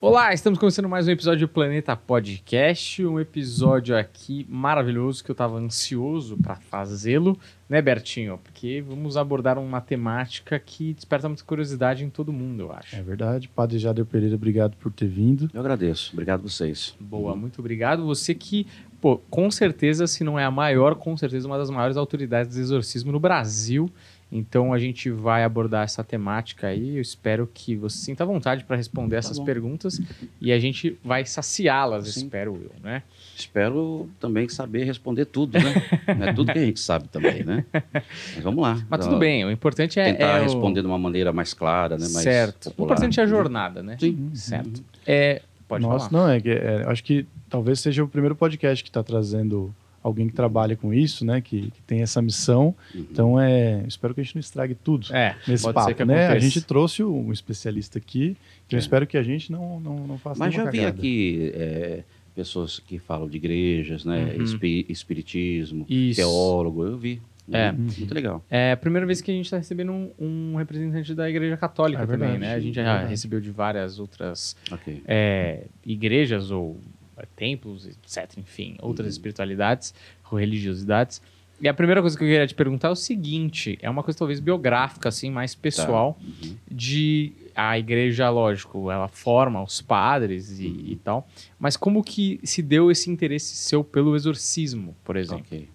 Olá, estamos começando mais um episódio do Planeta Podcast, um episódio aqui maravilhoso que eu estava ansioso para fazê-lo, né, Bertinho? Porque vamos abordar uma temática que desperta muita curiosidade em todo mundo, eu acho. É verdade. Padre Jader Pereira, obrigado por ter vindo. Eu agradeço. Obrigado a vocês. Boa, muito obrigado. Você que, pô, com certeza, se não é a maior, com certeza uma das maiores autoridades de exorcismo no Brasil. Então a gente vai abordar essa temática aí. Eu espero que você sinta vontade para responder Tá essas bom. perguntas e a gente vai saciá-las, espero eu, né? Espero também saber responder tudo, né? Não é tudo que a gente sabe também, né? Mas vamos lá. Mas tudo bem, o importante é. Tentar é o- responder de uma maneira mais clara, né? Mais certo. O popular. importante é a jornada, né? Sim. Certo. É, pode Nossa, falar. não, é que é, acho que talvez seja o primeiro podcast que está trazendo alguém que trabalha com isso, né? Que, que tem essa missão. Uhum. Então, é, espero que a gente não estrague tudo É, nesse pode papo, ser que né? A gente trouxe um especialista aqui, então eu É. espero que a gente não, não, não faça Mas já nenhuma vi cagada. aqui é, pessoas que falam de igrejas, né? Uhum. Espi- espiritismo, Isso. teólogo. Eu vi. É. Uhum. Muito legal. É a primeira vez que a gente está recebendo um, um representante da Igreja Católica É também, verdade, né? A gente é já verdade. recebeu de várias outras Ok. é, igrejas ou é, templos, etc. Enfim, outras Uhum. espiritualidades ou religiosidades. E a primeira coisa que eu queria te perguntar é o seguinte: é uma coisa talvez biográfica, assim, mais pessoal, Uhum. de a igreja, lógico, ela forma os padres e, e tal, mas como que se deu esse interesse seu pelo exorcismo, por exemplo? Ok.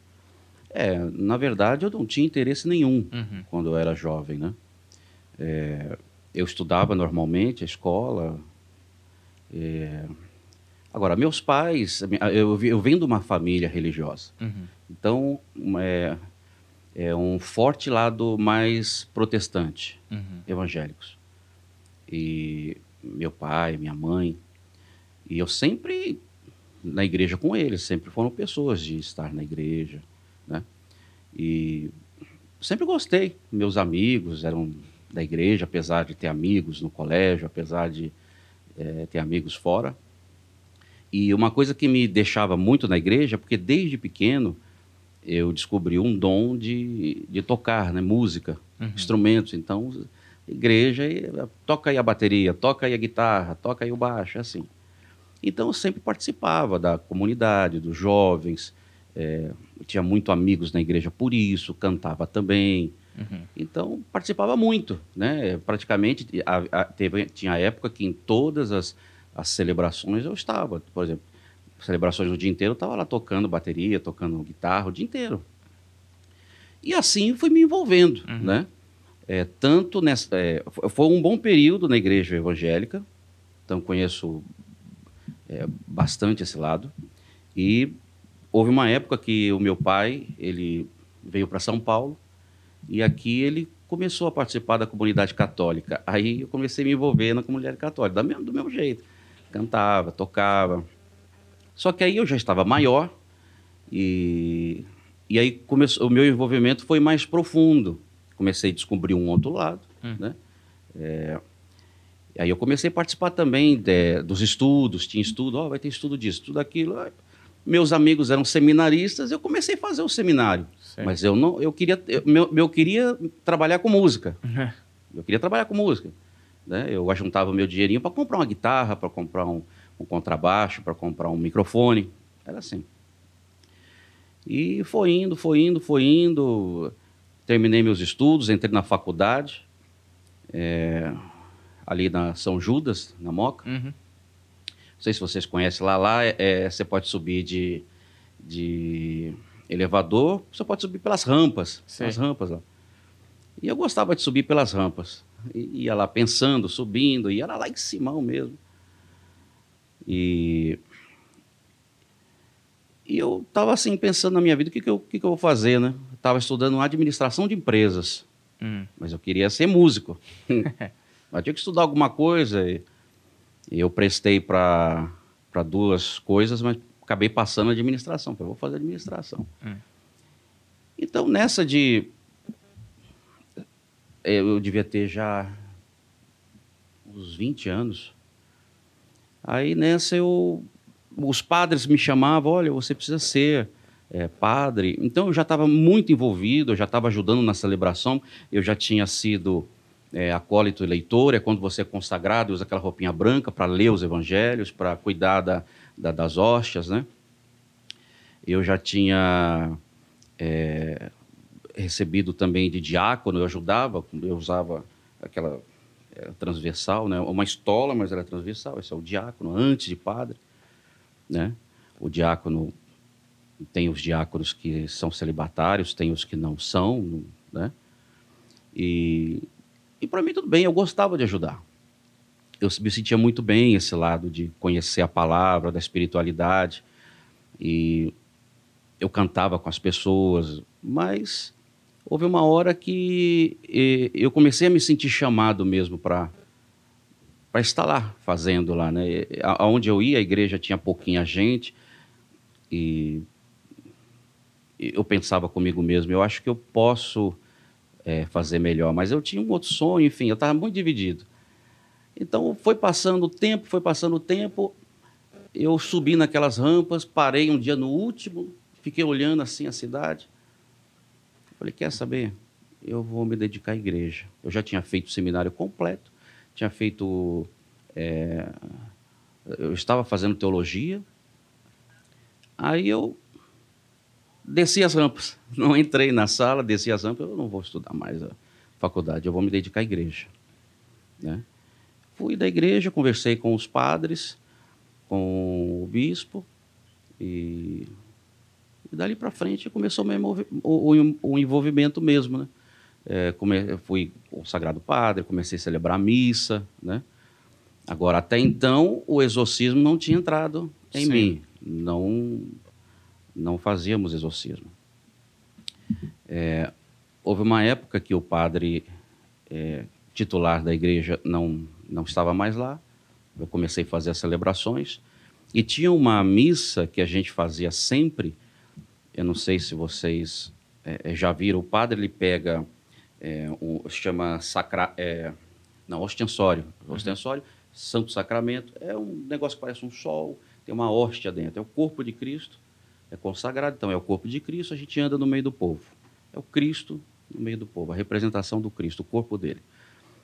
É, na verdade, eu não tinha interesse nenhum Uhum. quando eu era jovem, né? É, eu estudava normalmente a escola. é, Agora, meus pais, eu, eu venho de uma família religiosa, Uhum. então é, é um forte lado mais protestante, Uhum. evangélicos. E meu pai, minha mãe, e eu sempre na igreja com eles, sempre foram pessoas de estar na igreja, né? E sempre gostei. Meus amigos eram da igreja, apesar de ter amigos no colégio, apesar de eh, ter amigos fora. E uma coisa que me deixava muito na igreja, porque desde pequeno eu descobri um dom de, de tocar, né? Música, Uhum. instrumentos. Então, igreja, toca aí a bateria, toca aí a guitarra, toca aí o baixo, é assim. Então, eu sempre participava da comunidade, dos jovens, é, tinha muito amigos na igreja por isso, cantava também. Uhum. Então, participava muito, né? Praticamente, a- a- teve, tinha época que em todas as, as celebrações eu estava. Por exemplo, celebrações o dia inteiro, eu estava lá tocando bateria, tocando guitarra o dia inteiro. E assim fui me envolvendo, Uhum. né? É, tanto nessa... é, fo- foi um bom período na igreja evangélica, então conheço é, bastante esse lado. E houve uma época que o meu pai, ele veio para São Paulo, e aqui ele começou a participar da comunidade católica. Aí eu comecei a me envolver na comunidade católica, da mesmo- do mesmo jeito. Cantava, tocava. Só que aí eu já estava maior e, e aí começou, o meu envolvimento foi mais profundo. Comecei a descobrir um outro lado, Hum. né? É, e aí eu comecei a participar também de- dos estudos, tinha estudo, ó, vai ter estudo disso, tudo aquilo. Meus amigos eram seminaristas, eu comecei a fazer o seminário. Certo. Mas eu não, eu queria, eu, meu, eu queria trabalhar com música. Eu queria trabalhar com música. Né? Eu ajuntava meu dinheirinho para comprar uma guitarra, para comprar um, um contrabaixo, para comprar um microfone. Era assim. E foi indo, foi indo, foi indo. Terminei meus estudos, entrei na faculdade, é, ali na São Judas, na Moca. Uhum. Não sei se vocês conhecem lá. Lá é, você pode subir de, de elevador, você pode subir pelas rampas. As rampas lá. E eu gostava de subir pelas rampas. Ia lá pensando, subindo, e era lá em Simão mesmo. E, e eu estava assim pensando na minha vida, o que, que, eu, que, que eu vou fazer, né? Estava estudando administração de empresas Hum. mas eu queria ser músico. mas tinha que estudar alguma coisa e, e eu prestei para duas coisas, mas acabei passando a administração. Falei, vou fazer administração. Hum. Então, nessa de. Eu devia ter já uns 20 anos. Aí nessa eu. Os padres me chamavam, olha, você precisa ser é, padre. Então eu já estava muito envolvido, eu já estava ajudando na celebração, eu já tinha sido é, acólito leitor, é quando você é consagrado e usa aquela roupinha branca para ler os evangelhos, para cuidar da, da, das hóstias, né? Eu já tinha é, recebido também de diácono, eu ajudava, eu usava aquela transversal, né? Uma estola, mas era transversal, esse é o diácono, antes de padre, né? O diácono tem os diáconos que são celibatários, tem os que não são, né? E e para mim tudo bem, eu gostava de ajudar. Eu me sentia muito bem esse lado de conhecer a palavra, da espiritualidade. E eu cantava com as pessoas, mas houve uma hora que eu comecei a me sentir chamado mesmo para para estar lá fazendo lá, né? Aonde eu ia, a igreja tinha pouquinha gente e eu pensava comigo mesmo, eu acho que eu posso é, fazer melhor. Mas eu tinha um outro sonho, enfim, eu estava muito dividido. Então foi passando o tempo, foi passando o tempo. Eu subi naquelas rampas, parei um dia no último, fiquei olhando assim a cidade. Falei, quer saber? Eu vou me dedicar à igreja. Eu já tinha feito o seminário completo, tinha feito. É, eu estava fazendo teologia. Aí eu desci as rampas. Não entrei na sala, desci as rampas. Eu não vou estudar mais a faculdade, eu vou me dedicar à igreja. Né? Fui da igreja, conversei com os padres, com o bispo, e, e dali para frente começou o, o, o, envolvimento mesmo. Né? É, come, fui o Sagrado Padre, comecei a celebrar a missa. Né? Agora, até então, o exorcismo não tinha entrado em Sim. mim. Não não fazíamos exorcismo. É, houve uma época que o padre é, titular da igreja não, não estava mais lá. Eu comecei a fazer as celebrações. E tinha uma missa que a gente fazia sempre. Eu não sei se vocês é, é já viram. O padre ele pega, é, um, chama sacra, é, não, ostensório. Uhum. Ostensório, Santo Sacramento. É um negócio que parece um sol, tem uma hóstia dentro. É o corpo de Cristo é consagrado, então é o corpo de Cristo, a gente anda no meio do povo. É o Cristo no meio do povo, a representação do Cristo, o corpo dele.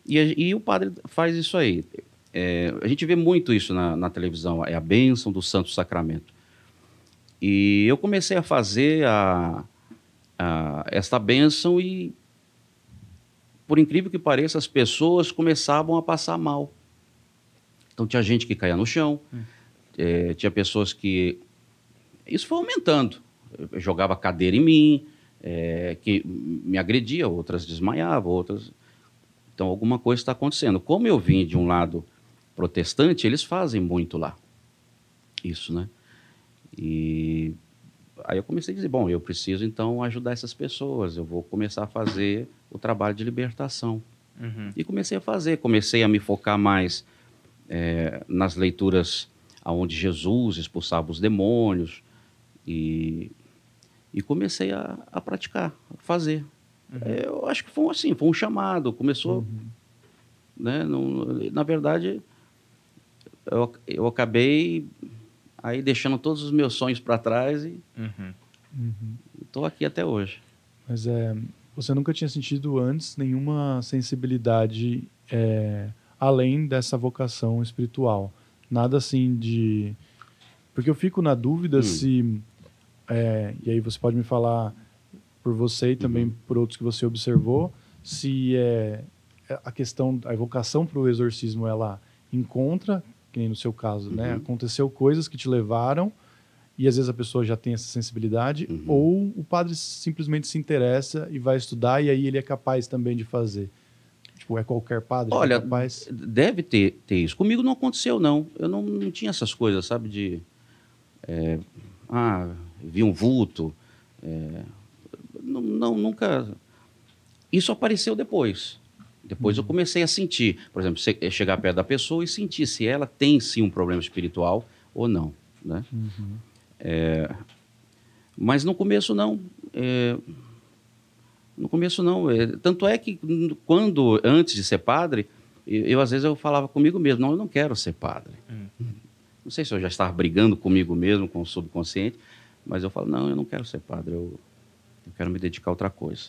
E, e o padre faz isso aí. É, a gente vê muito isso na, na, televisão, é a bênção do Santo Sacramento. E eu comecei a fazer a, a, esta bênção e, por incrível que pareça, as pessoas começavam a passar mal. Então tinha gente que caía no chão, hum. é, tinha pessoas que isso foi aumentando. Eu jogava cadeira em mim, é, que me agredia, outras desmaiavam, outras. Então alguma coisa está acontecendo. Como eu vim de um lado protestante, eles fazem muito lá. Isso, né? E aí eu comecei a dizer, bom, eu preciso então ajudar essas pessoas, eu vou começar a fazer o trabalho de libertação. Uhum. E comecei a fazer, comecei a me focar mais é, nas leituras aonde Jesus expulsava os demônios, e, e comecei a, a praticar, a fazer. Uhum. É, eu acho que foi assim, foi um chamado. Começou, uhum. né? Não, na verdade, eu, eu acabei aí deixando todos os meus sonhos para trás e estou uhum. aqui até hoje. Mas é, você nunca tinha sentido antes nenhuma sensibilidade é, além dessa vocação espiritual? Nada assim de. Porque eu fico na dúvida hum. se é, e aí você pode me falar por você e também uhum. por outros que você observou, se é, a questão, a evocação para o exorcismo, ela encontra, que nem no seu caso, né? uhum. né? Aconteceu coisas que te levaram e às vezes a pessoa já tem essa sensibilidade, uhum. ou o padre simplesmente se interessa e vai estudar e aí ele é capaz também de fazer. Tipo, é qualquer padre Olha, é capaz? deve ter, ter isso. Comigo não aconteceu, não. Eu não, não tinha essas coisas, sabe, de... É, ah, vi um vulto. É, não, não, nunca. Isso apareceu depois. Depois eu uhum. comecei a sentir, por exemplo, é chegar perto da pessoa e sentir se ela tem sim um problema espiritual ou não, né? Uhum. É, mas no começo não. É, no começo não. É, tanto é que quando antes de ser padre, eu, eu, às vezes eu falava comigo mesmo, não, eu não quero ser padre. Uhum. Não sei se eu já estava brigando comigo mesmo, com o subconsciente, mas eu falo, não, eu não quero ser padre, eu, eu quero me dedicar a outra coisa.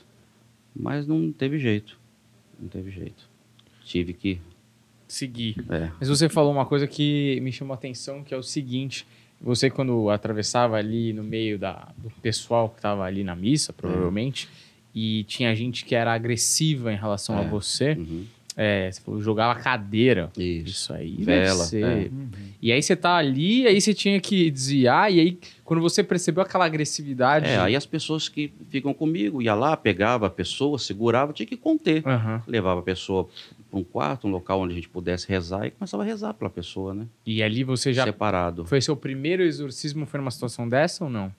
Mas não teve jeito, não teve jeito. tive que. Seguir. É, Mas você falou uma coisa que me chamou a atenção, que é o seguinte: você, quando atravessava ali no meio da, do pessoal que estava ali na missa, provavelmente, e tinha gente que era agressiva em relação a É. você, uhum. É, você falou, jogava cadeira. Isso. Isso aí Vela, ser. é. E aí você tá ali, aí você tinha que desviar, e aí quando você percebeu aquela agressividade. É, aí as pessoas que ficam comigo, ia lá, pegava a pessoa, segurava, tinha que conter. Aham. Levava a pessoa para um quarto, um local onde a gente pudesse rezar e começava a rezar pela pessoa, né? E ali você já. Separado. Foi seu primeiro exorcismo? Foi numa situação dessa ou não?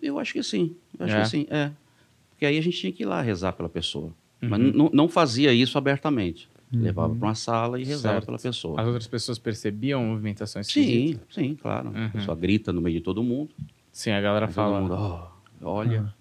Eu acho que sim. Eu acho É? que sim, é. Porque aí a gente tinha que ir lá rezar pela pessoa. Mas Uhum. n- não fazia isso abertamente. Uhum. Levava para uma sala e rezava Certo. pela pessoa. As outras pessoas percebiam movimentações esquisitas? Sim, sim, claro. Uhum. A pessoa grita no meio de todo mundo. Sim, a galera fala. mundo, "Oh, olha.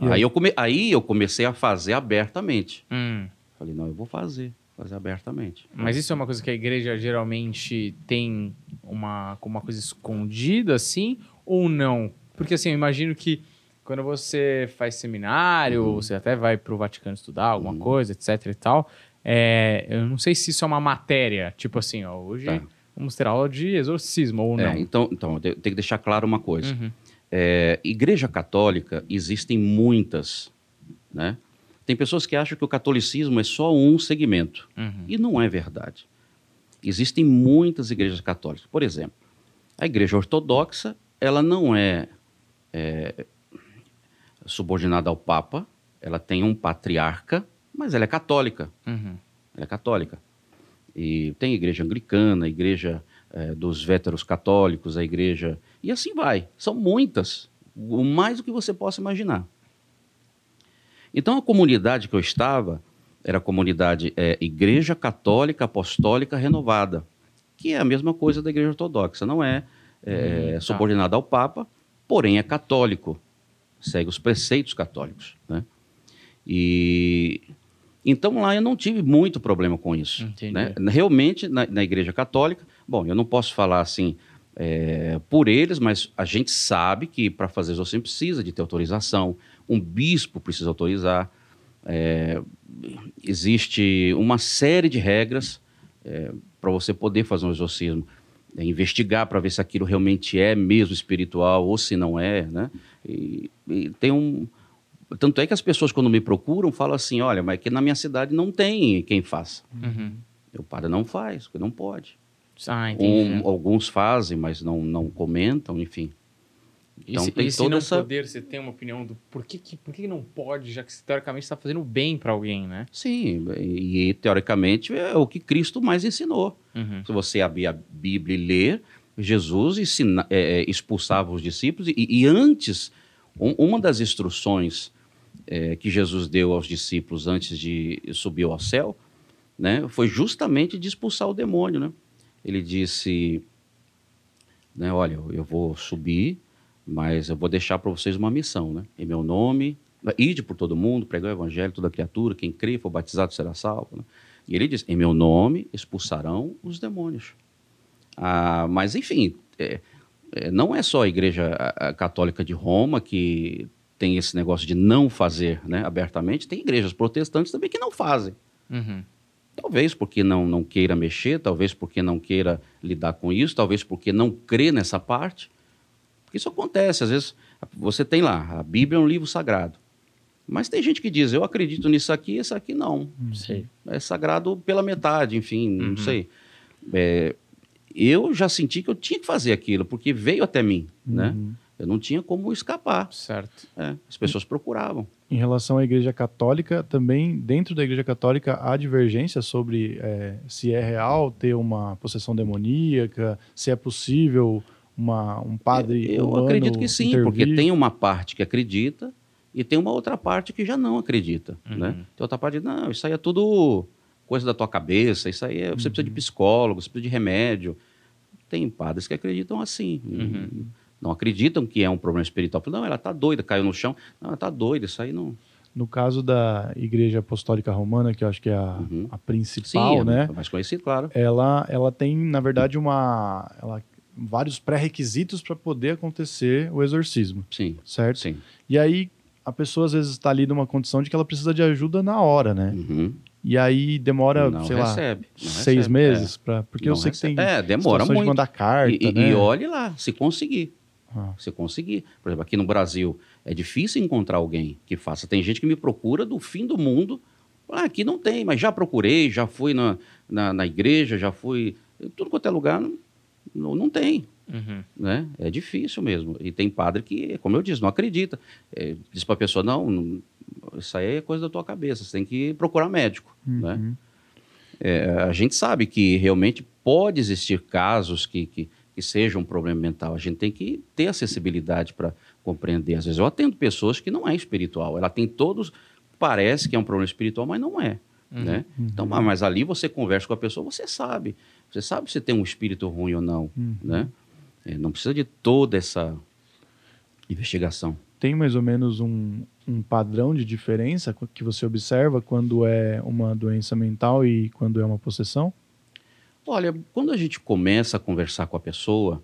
E aí? Aí eu, come... aí eu comecei a fazer abertamente. Hum. Falei, não, eu vou fazer. Fazer abertamente. Mas isso é uma coisa que a igreja geralmente tem uma, como uma coisa escondida, assim, ou não? Porque assim, eu imagino que quando você faz seminário, Uhum. você até vai pro Vaticano estudar alguma Uhum. coisa, etc e tal, é, eu não sei se isso é uma matéria, tipo assim, ó, hoje Tá. vamos ter aula de exorcismo, ou É, não. então, então, eu tenho que deixar claro uma coisa. Uhum. É, igreja católica, existem muitas, né? Tem pessoas que acham que o catolicismo é só um segmento. Uhum. E não é verdade. Existem muitas igrejas católicas. Por exemplo, a igreja ortodoxa, ela não é, é, subordinada ao Papa, ela tem um patriarca, mas ela é católica. Uhum. Ela é católica. E tem igreja anglicana, a igreja eh, dos véteros católicos, a igreja. E assim vai. São muitas. O mais do que você possa imaginar. Então a comunidade que eu estava era a comunidade eh, Igreja Católica Apostólica Renovada, que é a mesma coisa da igreja ortodoxa. Não é eh, Hum, tá. subordinada ao Papa, porém é católico. Segue os preceitos católicos. Né? E então lá eu não tive muito problema com isso. Né? Realmente, na, na Igreja Católica, bom, eu não posso falar assim é, por eles, mas a gente sabe que para fazer exorcismo precisa de ter autorização, um bispo precisa autorizar, é, existe uma série de regras para você poder fazer um exorcismo. É, investigar para ver se aquilo realmente é mesmo espiritual ou se não é, né? E, e tem um, tanto é que as pessoas, quando me procuram, falam assim: olha, mas aqui na minha cidade não tem quem faça. Uhum. O padre não faz, porque não pode. Ah. Um, alguns fazem, mas não, não comentam, enfim. E Então se, tem e se toda não essa- poder, você tem uma opinião do por que, que, por que não pode, já que você, teoricamente está fazendo bem para alguém, né? Sim, e, e, teoricamente é o que Cristo mais ensinou. Uhum. Se você abrir a Bíblia e ler, Jesus ensina- é, é, expulsava os discípulos, e, e antes, um- uma das instruções é, que Jesus deu aos discípulos antes de subir ao céu, né, foi justamente de expulsar o demônio. Né? Ele disse: né, Olha, eu vou subir, mas eu vou deixar para vocês uma missão. Né? Em meu nome, ide por todo mundo, pregar o evangelho, toda criatura, quem crê, for batizado será salvo. Né? E ele diz: Em meu nome expulsarão os demônios. Ah, mas, enfim, é, é, não é só a Igreja Católica de Roma que tem esse negócio de não fazer né, abertamente, tem igrejas protestantes também que não fazem. Uhum. Talvez porque não, não queira mexer, talvez porque não queira lidar com isso, talvez porque não crê nessa parte. Porque isso acontece, às vezes você tem lá, a Bíblia é um livro sagrado. Mas tem gente que diz, eu acredito nisso aqui, isso aqui não. Sei. É sagrado pela metade, enfim, Uhum. não sei. É, eu já senti que eu tinha que fazer aquilo, porque veio até mim, né? Uhum. Eu não tinha como escapar. Certo. É, as pessoas procuravam. Em relação à Igreja Católica, também dentro da Igreja Católica há divergência sobre é, se é real ter uma possessão demoníaca, se é possível uma, um padre. Eu acredito que sim, intervir. porque tem uma parte que acredita e tem uma outra parte que já não acredita, Uhum. né? Tem outra parte que não, isso aí é tudo coisa da tua cabeça, isso aí é, você precisa de psicólogo, você precisa de remédio. Tem padres que acreditam assim, Uhum. não acreditam que é um problema espiritual. Não, ela tá doida, caiu no chão. Não, ela tá doida, isso aí não... No caso da Igreja Apostólica Romana, que eu acho que é a, Uhum. a Sim, principal, é né? mais conhecido, claro. Ela, ela tem, na verdade, uma, ela, vários pré-requisitos para poder acontecer o exorcismo, Sim, certo? sim. E aí a pessoa às vezes está ali numa condição de que ela precisa de ajuda na hora, né? Uhum. E aí demora, não sei recebe, lá, seis recebe, meses para porque eu Não sei que tem recebe. É, demora situações de muito. mandar carta, E, e- né? e olhe lá, se conseguir. Ah. Se conseguir. Por exemplo, aqui no Brasil, é difícil encontrar alguém que faça. Tem gente que me procura do fim do mundo. Ah, aqui não tem, mas já procurei, já fui na, na, na igreja, já fui. Tudo quanto é lugar, não, não, não tem. Uhum. Né? É difícil mesmo. E tem padre que, como eu disse, não acredita. É, diz para a pessoa: não, não, isso aí é coisa da tua cabeça, você tem que procurar médico. Né? Uhum. É, a gente sabe que realmente pode existir casos que, que, que sejam um problema mental. A gente tem que ter acessibilidade para compreender. Às vezes eu atendo pessoas que não é espiritual. Ela tem todos, parece que é um problema espiritual, mas não é. Uhum. Né? Então, mas mas ali você conversa com a pessoa, você sabe. Você sabe se tem um espírito ruim ou não. Uhum. Né? É, não precisa de toda essa investigação. Tem mais ou menos um, um padrão de diferença que você observa quando é uma doença mental e quando é uma possessão? Olha, quando a gente começa a conversar com a pessoa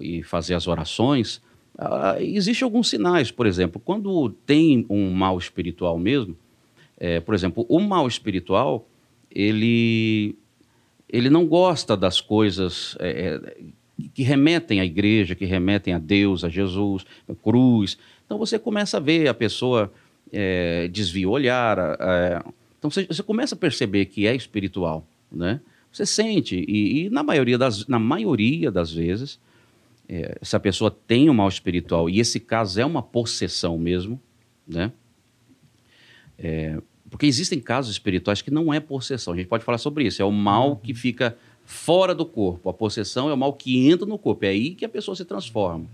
e fazer as orações, ah, existem alguns sinais. Por exemplo, quando tem um mal espiritual mesmo, é, por exemplo, o mal espiritual, ele, ele não gosta das coisas é, é, que remetem à igreja, que remetem a Deus, a Jesus, a cruz. Então você começa a ver a pessoa é, desvia o olhar. é, então você, você começa a perceber que é espiritual, né? Você sente, e, e na, maioria das, na maioria das vezes, é, se a pessoa tem um mal espiritual, e esse caso é uma possessão mesmo, né? É, porque existem casos espirituais que não é possessão, a gente pode falar sobre isso, é o mal que fica fora do corpo, a possessão é o mal que entra no corpo, é aí que a pessoa se transforma.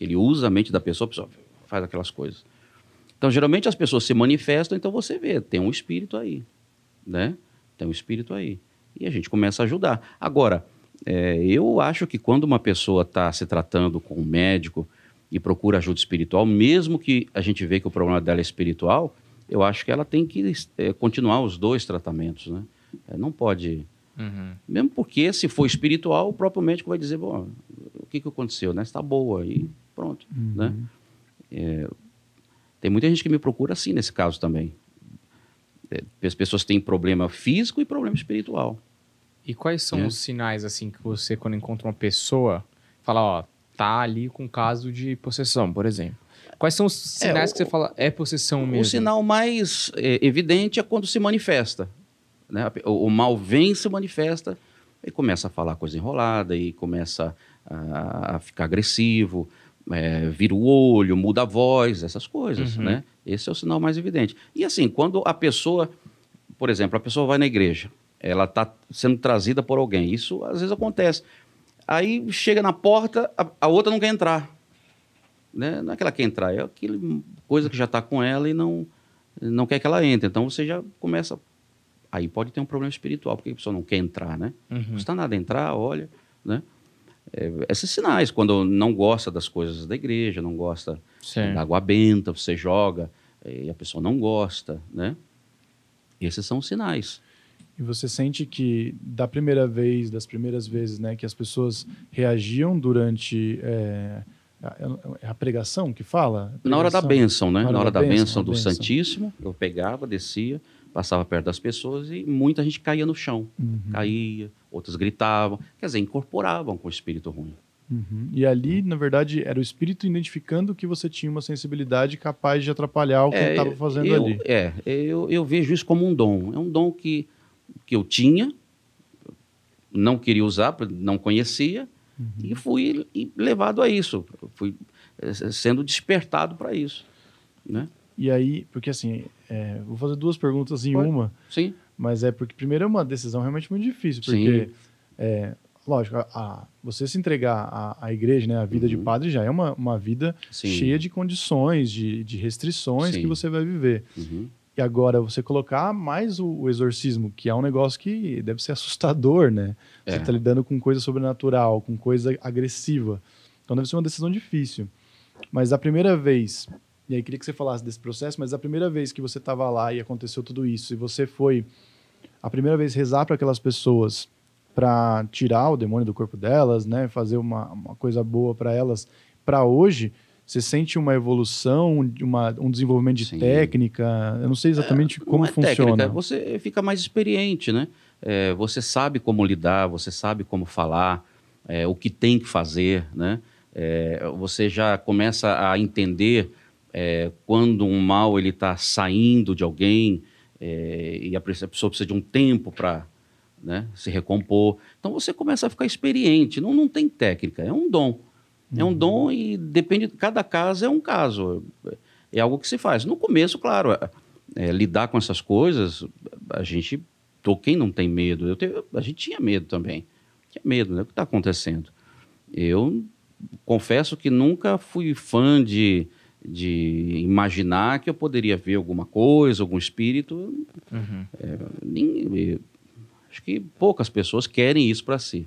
Ele usa a mente da pessoa, a pessoa faz aquelas coisas. Então, geralmente as pessoas se manifestam, então você vê, tem um espírito aí, né? Tem um espírito aí. E a gente começa a ajudar. Agora, é, eu acho que quando uma pessoa está se tratando com um médico e procura ajuda espiritual, mesmo que a gente vê que o problema dela é espiritual, eu acho que ela tem que é, continuar os dois tratamentos, né? É, não pode... Uhum. Mesmo porque, se for espiritual, o próprio médico vai dizer, bom, o que, que aconteceu, né? Está boa e pronto, né? É, tem muita gente que me procura assim nesse caso também. É, as pessoas têm problema físico e problema espiritual. E quais são É. os sinais, assim, que você, quando encontra uma pessoa, fala, ó, tá ali com caso de possessão, por exemplo? Quais são os sinais o- que você fala, é possessão mesmo? O sinal mais é, evidente é quando se manifesta. Né? O, o mal vem se manifesta, e começa a falar coisa enrolada, e começa a, a ficar agressivo, é, vira o olho, muda a voz, essas coisas. Uhum. Né? Esse é o sinal mais evidente. E assim, quando a pessoa, por exemplo, a pessoa vai na igreja, ela está sendo trazida por alguém, isso às vezes acontece. Aí chega na porta, a, a outra não quer entrar. Né? Não é que ela quer entrar, é aquela coisa que já está com ela e não, não quer que ela entre. Então você já começa. Aí pode ter um problema espiritual, porque a pessoa não quer entrar, né? Uhum. Não custa nada entrar, olha, né? É, esses sinais, quando não gosta das coisas da igreja, não gosta Certo. da água benta, você joga eh, e a pessoa não gosta, né? Esses são os sinais. E você sente que da primeira vez, das primeiras vezes, né, que as pessoas reagiam durante é, é a pregação que fala? Na hora da Pregação. bênção, né? Na hora, da, bênção, a do bênção. Santíssimo, eu pegava, descia, passava perto das pessoas e muita gente caía no chão. Uhum, Caía, outros gritavam. Quer dizer, incorporavam com o espírito ruim. uhum. E ali, na verdade, era o espírito identificando que você tinha uma sensibilidade capaz de atrapalhar o que ele estava fazendo eu, ali. É, eu, eu vejo isso como um dom. É um dom que, que eu tinha, não queria usar, não conhecia, Uhum. e fui levado a isso. Fui eh, sendo despertado para isso. Né? E aí, porque assim, é, vou fazer duas perguntas em Pode. uma, Sim, mas é porque primeiro é uma decisão realmente muito difícil, porque é, lógico, a, a- você se entregar à, à igreja, né, a vida de Uhum. padre já é uma, uma vida sim. cheia de condições, de, de restrições Sim. que você vai viver. Uhum. E agora você colocar mais o, o exorcismo, que é um negócio que deve ser assustador, né? Você É. está lidando com coisa sobrenatural, com coisa agressiva. Então deve ser uma decisão difícil. Mas a primeira vez, e aí queria que você falasse desse processo, mas a primeira vez que você estava lá e aconteceu tudo isso, e você foi a primeira vez rezar para aquelas pessoas para tirar o demônio do corpo delas, né? Fazer uma, uma coisa boa para elas, para hoje, Você sente uma evolução, uma, um desenvolvimento de Sim. técnica? Eu não sei exatamente Não como é funciona. técnica, você fica mais experiente, né? É, você sabe como lidar, você sabe como falar, é, o que tem que fazer, né? É, você já começa a entender é, quando um mal ele está saindo de alguém é, e a pessoa precisa de um tempo para né, se recompor. Então você começa a ficar experiente. Não, não tem técnica, é um dom. É um dom e depende, cada caso é um caso. É algo que se faz. No começo, claro, é, é, lidar com essas coisas, a gente, quem não tem medo? Eu tenho- a gente tinha medo também. Tinha medo, né? O que está acontecendo? Eu confesso que nunca fui fã de, de imaginar que eu poderia ver alguma coisa, algum espírito. Uhum. Nem- eh, acho que poucas pessoas querem isso para si.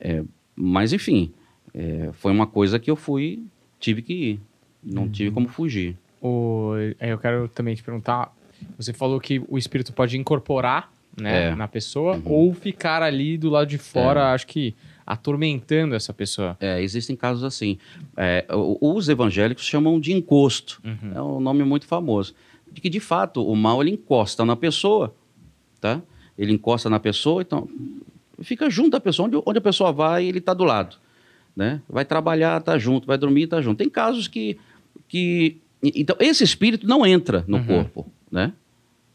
É, mas, enfim, é, foi uma coisa que eu fui, tive que ir. Não tive como fugir. O, aí eu quero também te perguntar, você falou que o espírito pode incorporar né, É. na pessoa Uhum. ou ficar ali do lado de fora, acho que atormentando essa pessoa. É, existem casos assim. É, os evangélicos chamam de encosto. Uhum. É um nome muito famoso. De que, de fato, o mal ele encosta na pessoa, tá? Ele encosta na pessoa, então fica junto à pessoa. Onde, onde a pessoa vai, ele está do lado, né? Vai trabalhar, tá junto. Vai dormir, tá junto. Tem casos que... que então, esse espírito não entra no Uhum. corpo, né?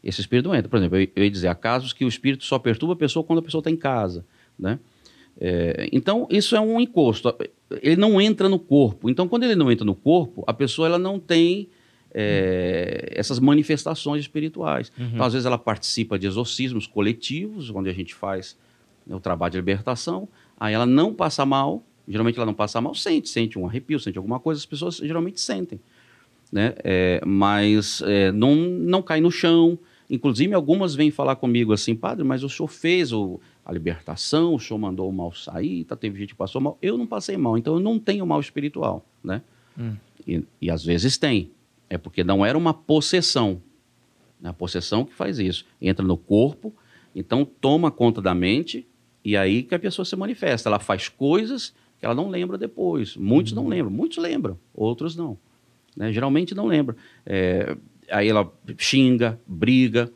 Esse espírito não entra. Por exemplo, eu, eu ia dizer, há casos que o espírito só perturba a pessoa quando a pessoa está em casa, né? É, então, isso é um encosto. Ele não entra no corpo. Então, quando ele não entra no corpo, a pessoa ela não tem é, essas manifestações espirituais. Então, às vezes, ela participa de exorcismos coletivos, onde a gente faz né, o trabalho de libertação. Aí ela não passa mal. Geralmente, ela não passa mal, sente, sente um arrepio, sente alguma coisa. As pessoas geralmente sentem. Né? É, mas é, não, não cai no chão. Inclusive, algumas vêm falar comigo assim, padre, mas o senhor fez o, a libertação, o senhor mandou o mal sair, tá, teve gente que passou mal. Eu não passei mal, então eu não tenho mal espiritual, né? Hum. E, e às vezes tem. É porque não era uma possessão. É a possessão que faz isso. Entra no corpo, então toma conta da mente, e aí que a pessoa se manifesta. Ela faz coisas ela não lembra depois. Muitos não lembram, muitos lembram, outros não. né? Geralmente não lembra. É, aí ela xinga, briga.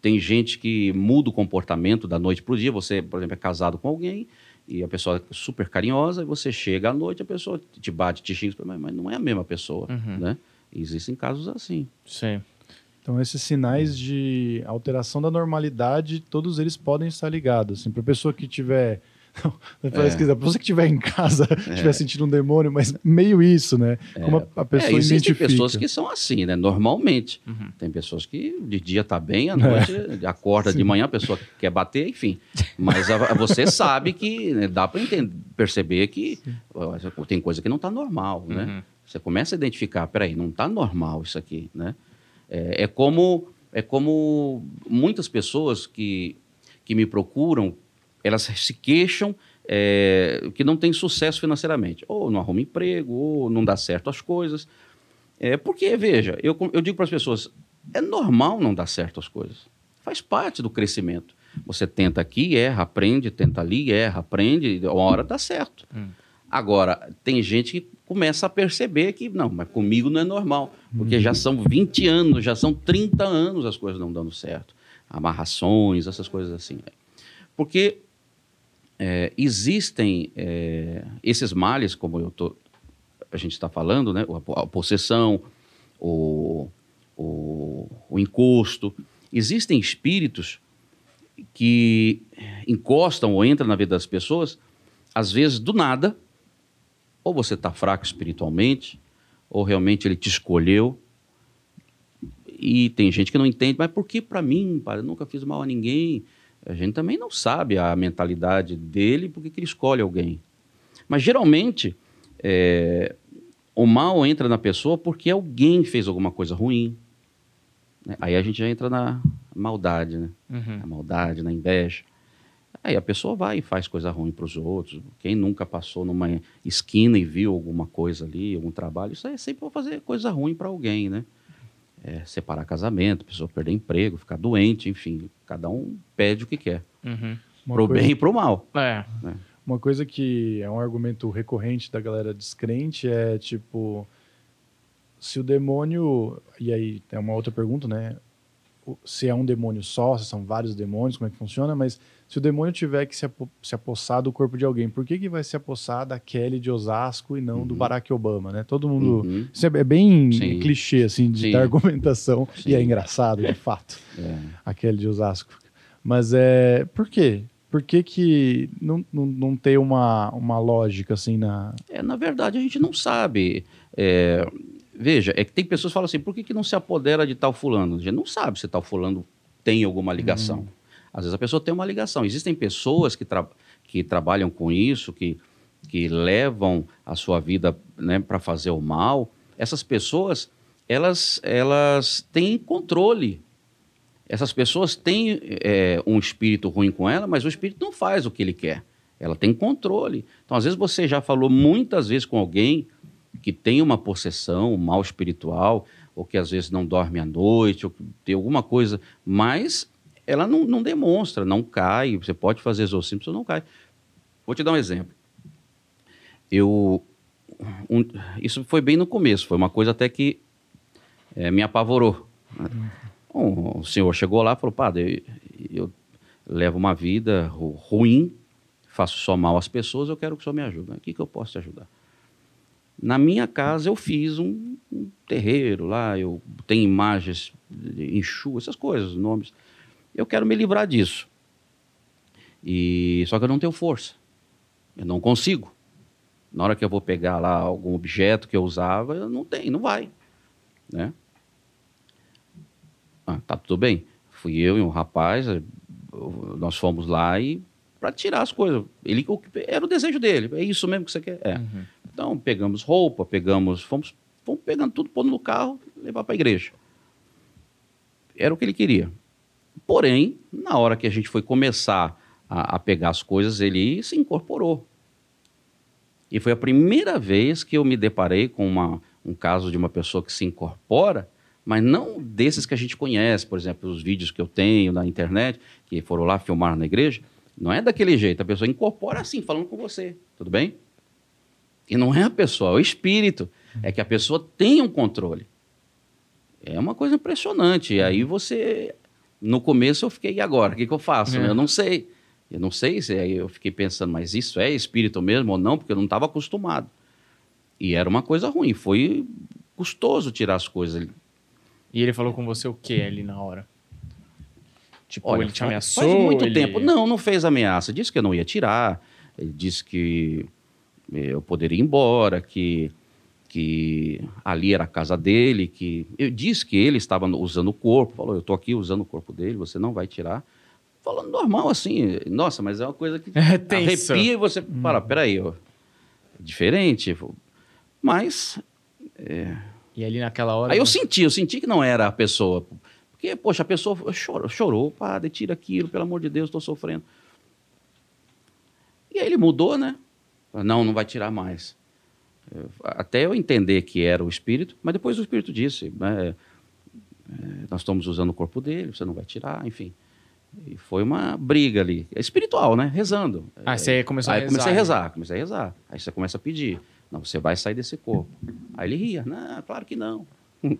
Tem gente que muda o comportamento da noite para o dia. Você, por exemplo, é casado com alguém e a pessoa é super carinhosa, e você chega à noite, a pessoa te bate, te xinga, mas, mas não é a mesma pessoa. Uhum. Né? Existem casos assim. Sim. Então, esses sinais de alteração da normalidade, todos eles podem estar ligados. Assim, para a pessoa que tiver. Parece que a pessoa que estiver em casa estiver sentindo um demônio, mas meio isso, né? Como a, a pessoa É, existem identifica. pessoas que são assim, né? Normalmente. Uhum. Tem pessoas que de dia tá bem, à noite acorda de manhã, a pessoa quer bater, enfim. Mas a- você sabe que né, dá para perceber que ó, tem coisa que não está normal, né? Uhum. Você começa a identificar, peraí, não está normal isso aqui, né? É, é como é como muitas pessoas que, que me procuram, elas se queixam é, que não tem sucesso financeiramente, ou não arruma emprego, ou não dá certo as coisas. É porque, veja, eu, eu digo para as pessoas, é normal não dar certo as coisas. Faz parte do crescimento. Você tenta aqui, erra, aprende, tenta ali, erra, aprende, uma hora dá certo. Hum. Agora, tem gente que começa a perceber que, não, mas comigo não é normal, porque já são 20 anos, já são 30 anos as coisas não dando certo. Amarrações, essas coisas assim. Porque é, existem é, esses males, como tô, a gente está falando, né? a, a possessão, o, o, o encosto. Existem espíritos que encostam ou entram na vida das pessoas, às vezes do nada, ou você está fraco espiritualmente, ou realmente ele te escolheu. E tem gente que não entende, mas por que para mim, pai? Eu nunca fiz mal a ninguém. A gente também não sabe a mentalidade dele, porque que ele escolhe alguém. Mas geralmente, é, o mal entra na pessoa porque alguém fez alguma coisa ruim. né? Aí a gente já entra na maldade, né? Uhum. na maldade, na inveja. Aí a pessoa vai e faz coisa ruim para os outros. Quem nunca passou numa esquina e viu alguma coisa ali, algum trabalho, isso aí é sempre pra fazer coisa ruim para alguém, né? É, separar casamento, a pessoa perder emprego, ficar doente, enfim. Cada um pede o que quer. Uhum. Uma pro coisa- bem e pro mal. É. Uma coisa que é um argumento recorrente da galera descrente é tipo se o demônio. E aí tem uma outra pergunta, né? Se é um demônio só, se são vários demônios, como é que funciona, mas se o demônio tiver que se, apo- se apossar do corpo de alguém, por que, que vai se apossar da Kelly de Osasco e não do Barack Obama, né? Todo mundo. Uhum. É é bem Sim. clichê, assim, de Sim. da argumentação. Sim. E é engraçado, de fato, É. aquele de Osasco. Mas é. Por quê? Por que, que não, não, não tem uma, uma lógica, assim, na. É, na verdade, a gente não sabe. É, veja, é que tem pessoas que falam assim, por que, que não se apodera de tal fulano? A gente não sabe se tal fulano tem alguma ligação. Às vezes a pessoa tem uma ligação. Existem pessoas que, tra que trabalham com isso, que, que levam a sua vida né, para fazer o mal. Essas pessoas, elas, elas têm controle. Essas pessoas têm é, um espírito ruim com ela, mas o espírito não faz o que ele quer. Ela tem controle. Então, às vezes, você já falou muitas vezes com alguém que tem uma possessão, um mal espiritual, ou que às vezes não dorme à noite, ou que tem alguma coisa, mas ela não, não demonstra, não cai. Você pode fazer exorcismo, você não cai. Vou te dar um exemplo. Eu. um- isso foi bem no começo, foi uma coisa até que eh, me apavorou. né? Bom, o senhor chegou lá e falou: Padre, eu, eu levo uma vida ru- ruim, faço só mal às pessoas, eu quero que o senhor me ajude. O que, que eu posso te ajudar? Na minha casa eu fiz um, um terreiro lá, eu tenho imagens de Exu, essas coisas, nomes. Eu quero me livrar disso. E só que eu não tenho força. Eu não consigo. Na hora que eu vou pegar lá algum objeto que eu usava, eu não tenho, não vai, né? Ah, tá tudo bem. Fui eu e um rapaz, nós fomos lá e para tirar as coisas. Ele era o desejo dele. É isso mesmo que você quer? É. Uhum. Então, pegamos roupa, pegamos, fomos, fomos pegando tudo, pondo no carro, levar para a igreja. Era o que ele queria. Porém, na hora que a gente foi começar a, a pegar as coisas, ele se incorporou. E foi a primeira vez que eu me deparei com uma, um caso de uma pessoa que se incorpora, mas não desses que a gente conhece, por exemplo, os vídeos que eu tenho na internet, que foram lá filmar na igreja. Não é daquele jeito, a pessoa incorpora assim, falando com você, tudo bem? E não é a pessoa, é o espírito. É que a pessoa tem um controle. É uma coisa impressionante. E aí você. No começo eu fiquei, e agora? O que, que eu faço? É. Eu não sei. Eu não sei se aí eu fiquei pensando, mas isso é espírito mesmo ou não? Porque eu não estava acostumado. E era uma coisa ruim. Foi custoso tirar as coisas. E ele falou com você o que ali na hora? Tipo, Olha, ele te ameaçou? Faz muito ele- tempo. Não, não fez ameaça. Disse que eu não ia tirar. Ele disse que eh, eu poderia ir embora, que, que ali era a casa dele, que... Eu disse que ele estava usando o corpo. Falou, eu estou aqui usando o corpo dele, você não vai tirar. Falando normal, assim. Nossa, mas é uma coisa que É tenso. arrepia e você fala, peraí, ó, é diferente. Mas E ali naquela hora. Aí eu senti, eu senti que não era a pessoa. Porque, poxa, a pessoa chorou, chorou padre, tira aquilo, pelo amor de Deus, estou sofrendo. E aí ele mudou, né? Não, não vai tirar mais. Até eu entender que era o espírito, mas depois o espírito disse, né, é, nós estamos usando o corpo dele, você não vai tirar, enfim. E foi uma briga ali, é espiritual, né? Rezando. Ah, você começou Aí a rezar. comecei a né? rezar, comecei a rezar. Aí você começa a pedir. Não, você vai sair desse corpo. Aí ele ria. Não, claro que não.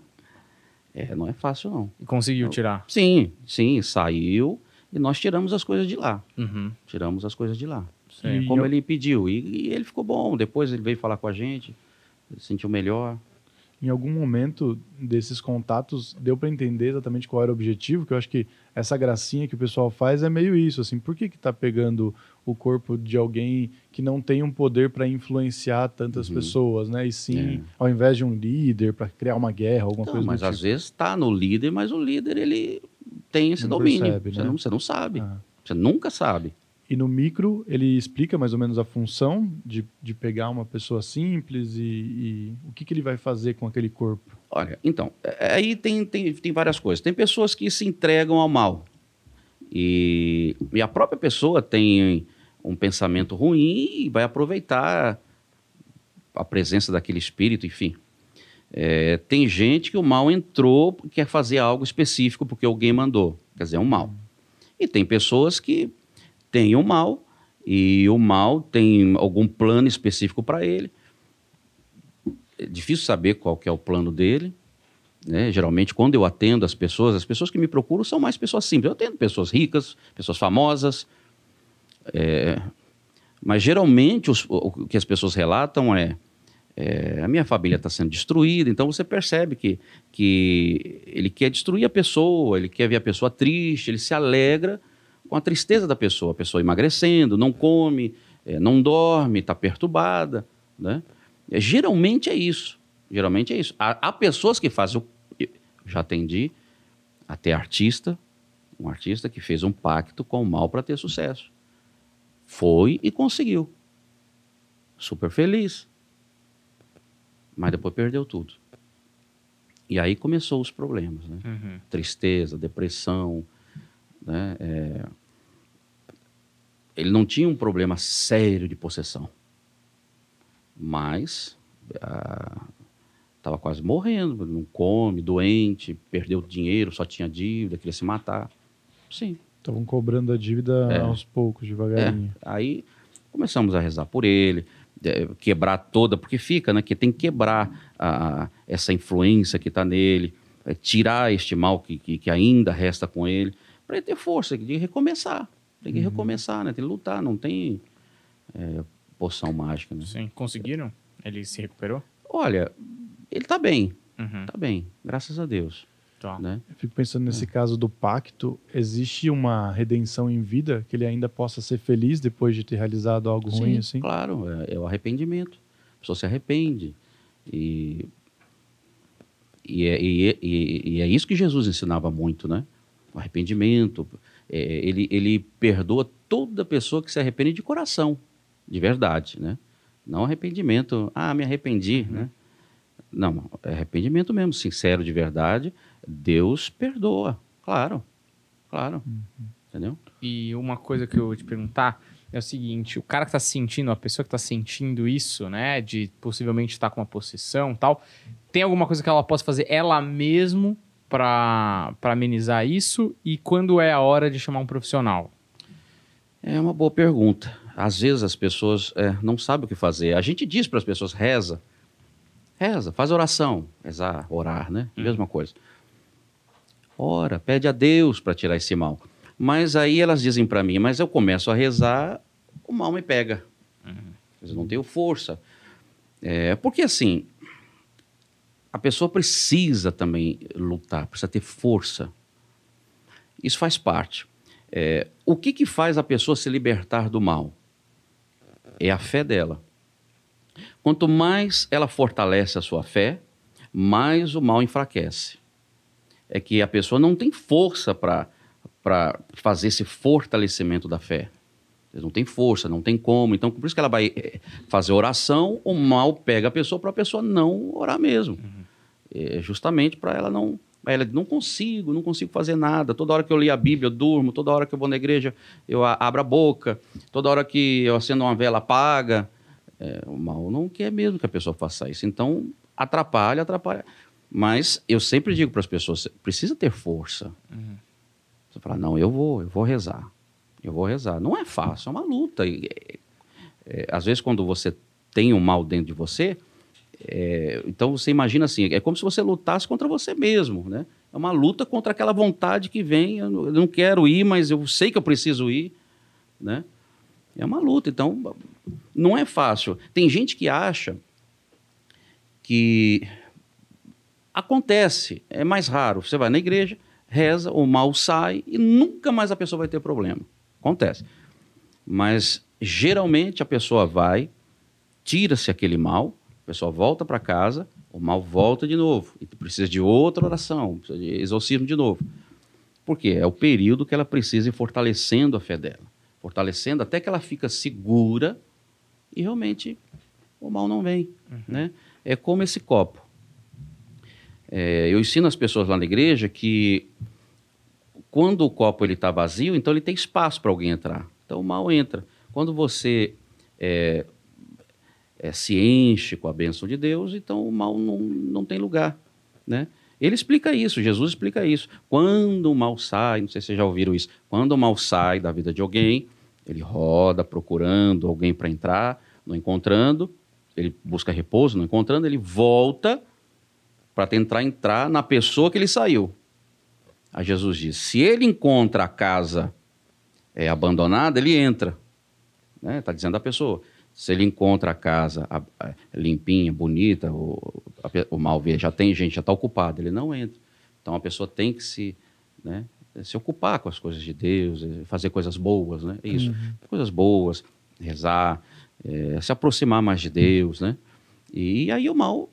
É, não é fácil, não. E conseguiu tirar. Sim, sim, saiu e nós tiramos as coisas de lá. Uhum. Tiramos as coisas de lá. Sim. Como eu- ele pediu. E, e ele ficou bom. Depois ele veio falar com a gente, se sentiu melhor. Em algum momento desses contatos deu para entender exatamente qual era o objetivo, que eu acho que essa gracinha que o pessoal faz é meio isso, assim, por que que tá pegando o corpo de alguém que não tem um poder para influenciar tantas Uhum. pessoas, né? E sim, É. ao invés de um líder para criar uma guerra, alguma Então, coisa mas às tipo. vezes está no líder, mas o líder ele tem esse Não domínio. percebe, você, né? não, você não sabe. Ah. Você nunca sabe. E no micro, ele explica mais ou menos a função de, de pegar uma pessoa simples e, e o que, que ele vai fazer com aquele corpo. Olha, então, é- aí tem, tem, tem várias coisas. Tem pessoas que se entregam ao mal. E, e a própria pessoa tem um pensamento ruim e vai aproveitar a presença daquele espírito, enfim. É, tem gente que o mal entrou, quer fazer algo específico porque alguém mandou. Quer dizer, é um mal. E tem pessoas que têm o mal e o mal tem algum plano específico para ele. é difícil saber qual que é o plano dele. Né? Geralmente, quando eu atendo as pessoas, as pessoas que me procuram são mais pessoas simples. Eu atendo pessoas ricas, pessoas famosas. É, mas geralmente os, o que as pessoas relatam é, é a minha família está sendo destruída, então você percebe que, que ele quer destruir a pessoa, ele quer ver a pessoa triste, ele se alegra com a tristeza da pessoa, a pessoa emagrecendo, não come, é, não dorme, está perturbada, né? É, geralmente é isso, geralmente é isso. Há, há pessoas que fazem, eu já atendi até artista, um artista que fez um pacto com o mal para ter sucesso. Foi e conseguiu. Super feliz. Mas depois perdeu tudo. E aí começou os problemas, né? Uhum. Tristeza, depressão, né? É... Ele não tinha um problema sério de possessão, mas estava ah, quase morrendo, não come, doente, perdeu dinheiro, só tinha dívida, queria se matar. Sim. Estavam cobrando a dívida é. aos poucos, devagarinho. É. Aí começamos a rezar por ele, quebrar toda, porque fica, né? Que tem que quebrar a, essa influência que está nele, é, tirar este mal que, que, que, ainda resta com ele, para ele ter força de recomeçar. Tem que uhum. recomeçar, né? Tem que lutar, não tem é, poção mágica, né? Sim, conseguiram? Ele se recuperou? Olha, ele está bem, uhum. tá bem, graças a Deus. Tá. Né? Eu fico pensando nesse é. caso do pacto, existe uma redenção em vida que ele ainda possa ser feliz depois de ter realizado algo Sim, ruim assim? Claro, é, é, o arrependimento. A pessoa se arrepende e e é, e, é, e, e é, isso que Jesus ensinava muito, né? Arrependimento. É, ele, ele perdoa toda pessoa que se arrepende de coração, de verdade, né? Não arrependimento, ah, me arrependi, uhum. né? Não, é arrependimento mesmo, sincero, de verdade. Deus perdoa, claro, claro, uhum. entendeu? E uma coisa que eu vou te perguntar é o seguinte: o cara que está sentindo, a pessoa que está sentindo isso, né, de possivelmente estar tá com uma possessão tal, tem alguma coisa que ela possa fazer ela mesmo para amenizar isso? E quando é a hora de chamar um profissional? É uma boa pergunta. Às vezes as pessoas é, não sabem o que fazer. A gente diz para as pessoas: reza, reza, faz oração. Rezar, orar, né? Hum. Mesma coisa. Ora, pede a Deus para tirar esse mal. Mas aí elas dizem para mim, mas eu começo a rezar, o mal me pega. Uhum. Eu não tenho força. É, porque assim, a pessoa precisa também lutar, precisa ter força. Isso faz parte. É, o que, que faz a pessoa se libertar do mal? É a fé dela. Quanto mais ela fortalece a sua fé, mais o mal enfraquece é que a pessoa não tem força para fazer esse fortalecimento da fé. Não tem força, não tem como. Então, por isso que ela vai eh, fazer oração, o mal pega a pessoa para a pessoa não orar mesmo. É justamente para ela não. Ela não consigo, não consigo fazer nada. Toda hora que eu leio a Bíblia, eu durmo. Toda hora que eu vou na igreja, eu abro a boca. Toda hora que eu acendo uma vela, apaga. É, o mal não quer mesmo que a pessoa faça isso. Então, atrapalha, atrapalha. Mas eu sempre digo para as pessoas, precisa ter força. Uhum. Você fala, não, eu vou, eu vou rezar. Eu vou rezar. Não é fácil, é uma luta. E, é, é, às vezes, quando você tem um mal dentro de você, é, então você imagina assim, é como se você lutasse contra você mesmo, né? É uma luta contra aquela vontade que vem, eu não, eu não quero ir, mas eu sei que eu preciso ir, né? É uma luta, então não é fácil. Tem gente que acha que Acontece, é mais raro. Você vai na igreja, reza, o mal sai e nunca mais a pessoa vai ter problema. Acontece. Mas geralmente a pessoa vai, tira-se aquele mal, a pessoa volta para casa, o mal volta de novo. E precisa de outra oração, precisa de exorcismo de novo. Por quê? É o período que ela precisa ir fortalecendo a fé dela. Fortalecendo até que ela fica segura e realmente o mal não vem. Uhum. Né? É como esse copo. É, eu ensino as pessoas lá na igreja que quando o copo ele está vazio, então ele tem espaço para alguém entrar. Então o mal entra. Quando você é, é, se enche com a bênção de Deus, então o mal não, não tem lugar, né? Ele explica isso, Jesus explica isso. Quando o mal sai, não sei se vocês já ouviram isso, quando o mal sai da vida de alguém, ele roda procurando alguém para entrar, não encontrando, ele busca repouso, não encontrando, ele volta para tentar entrar na pessoa que ele saiu. Aí Jesus diz: se ele encontra a casa é, abandonada, ele entra. Está né? Tá dizendo a pessoa. Se ele encontra a casa limpinha, bonita, o, o mal ver, já tem gente, já está ocupado, ele não entra. Então a pessoa tem que se, né, se ocupar com as coisas de Deus, eh, fazer coisas boas, né? É isso. Uhum. Coisas boas, rezar, é, se aproximar mais de Deus, né? E aí o mal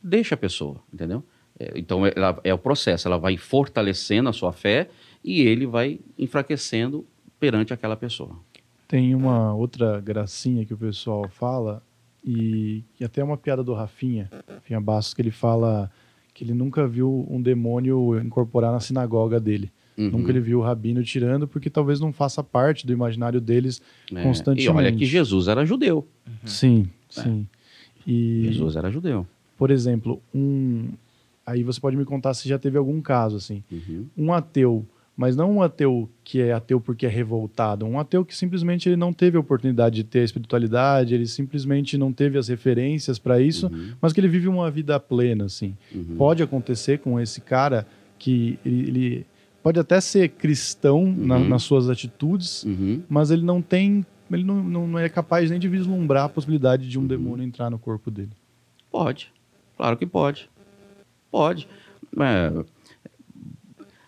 deixa a pessoa, entendeu? É, então ela, é o processo, ela vai fortalecendo a sua fé e ele vai enfraquecendo perante aquela pessoa. Tem uma outra gracinha que o pessoal fala, e, e até uma piada do Rafinha, Rafinha Bastos, que ele fala que ele nunca viu um demônio incorporar na sinagoga dele. Uhum. Nunca ele viu o rabino tirando, porque talvez não faça parte do imaginário deles é. constantemente. E olha que Jesus era judeu. Uhum. Sim, é. sim. E, Jesus era judeu. Por exemplo, um. Aí você pode me contar se já teve algum caso assim. Uhum. Um ateu mas não um ateu que é ateu porque é revoltado, um ateu que simplesmente ele não teve a oportunidade de ter a espiritualidade, ele simplesmente não teve as referências para isso, uhum. mas que ele vive uma vida plena, assim. Uhum. Pode acontecer com esse cara que ele, ele pode até ser cristão uhum. na, nas suas atitudes, uhum. mas ele não tem, ele não, não é capaz nem de vislumbrar a possibilidade de um uhum. demônio entrar no corpo dele. Pode, claro que pode, pode. É,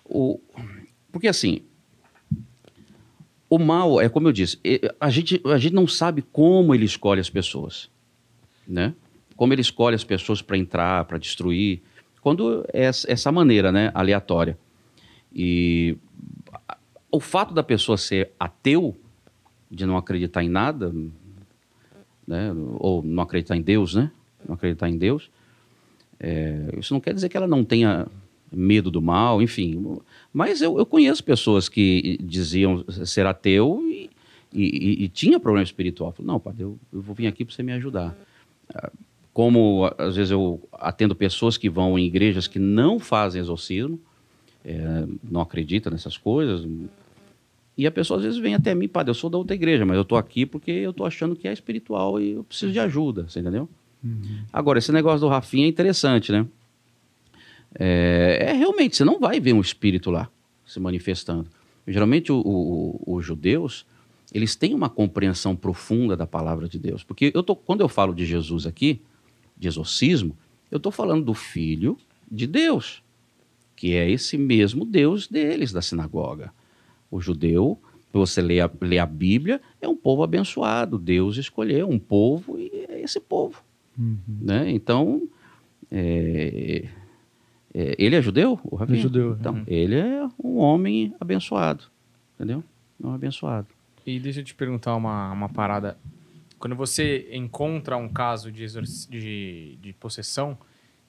o porque assim, o mal é como eu disse, a gente, a gente não sabe como ele escolhe as pessoas, né? Como ele escolhe as pessoas para entrar, para destruir, quando é essa maneira, né, aleatória. E o fato da pessoa ser ateu, de não acreditar em nada, né, ou não acreditar em Deus, né? Não acreditar em Deus, é, isso não quer dizer que ela não tenha medo do mal, enfim. Mas eu, eu conheço pessoas que diziam ser ateu e, e, e tinha problema espiritual. Falei, não, padre, eu, eu vou vir aqui para você me ajudar. Ah, como às vezes eu atendo pessoas que vão em igrejas que não fazem exorcismo, é, não acreditam nessas coisas, e a pessoa às vezes vem até mim, padre, eu sou da outra igreja, mas eu estou aqui porque eu estou achando que é espiritual e eu preciso de ajuda, você entendeu? Uhum. Agora, esse negócio do Rafinha é interessante, né? É, é, realmente, você não vai ver um espírito lá se manifestando. Geralmente, o, o, os judeus, eles têm uma compreensão profunda da palavra de Deus. Porque eu tô, quando eu falo de Jesus aqui, de exorcismo, eu estou falando do Filho de Deus, que é esse mesmo Deus deles, da sinagoga. O judeu, você lê a, lê a Bíblia, é um povo abençoado. Deus escolheu um povo e é esse povo. Uhum. Né? Então, é, é, ele é judeu? O Rafinha? É judeu. Então, uhum. ele é um homem abençoado. Entendeu? Um abençoado. E deixa eu te perguntar uma, uma parada. Quando você encontra um caso de, de, de possessão,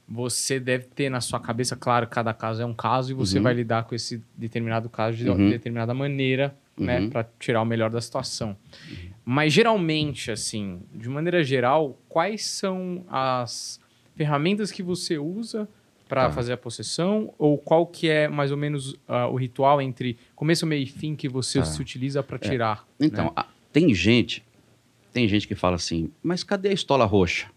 você deve ter na sua cabeça, claro, cada caso é um caso e você uhum. vai lidar com esse determinado caso de uhum. determinada maneira, né, uhum. para tirar o melhor da situação. Uhum. Mas geralmente, assim, de maneira geral, quais são as ferramentas que você usa para tá. fazer a possessão? Ou qual que é mais ou menos uh, o ritual entre começo, meio e fim que você tá. se utiliza para é. tirar? É. Então, né? a, tem gente, tem gente que fala assim, mas cadê a estola roxa?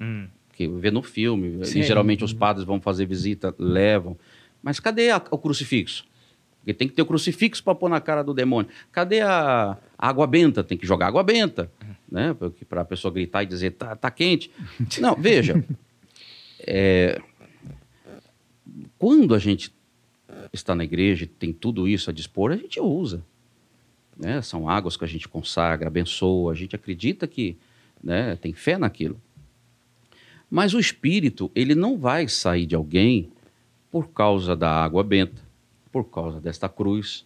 Hum. Que vê no filme, Sim. e geralmente os padres vão fazer visita, levam. Mas cadê a, o crucifixo? Porque tem que ter o crucifixo para pôr na cara do demônio. Cadê a, a água benta? Tem que jogar água benta, hum. né? Para a pessoa gritar e dizer, tá, tá quente. Não, veja, é, quando a gente está na igreja e tem tudo isso a dispor, a gente usa. Né? São águas que a gente consagra, abençoa, a gente acredita que né, tem fé naquilo. Mas o espírito, ele não vai sair de alguém por causa da água benta, por causa desta cruz.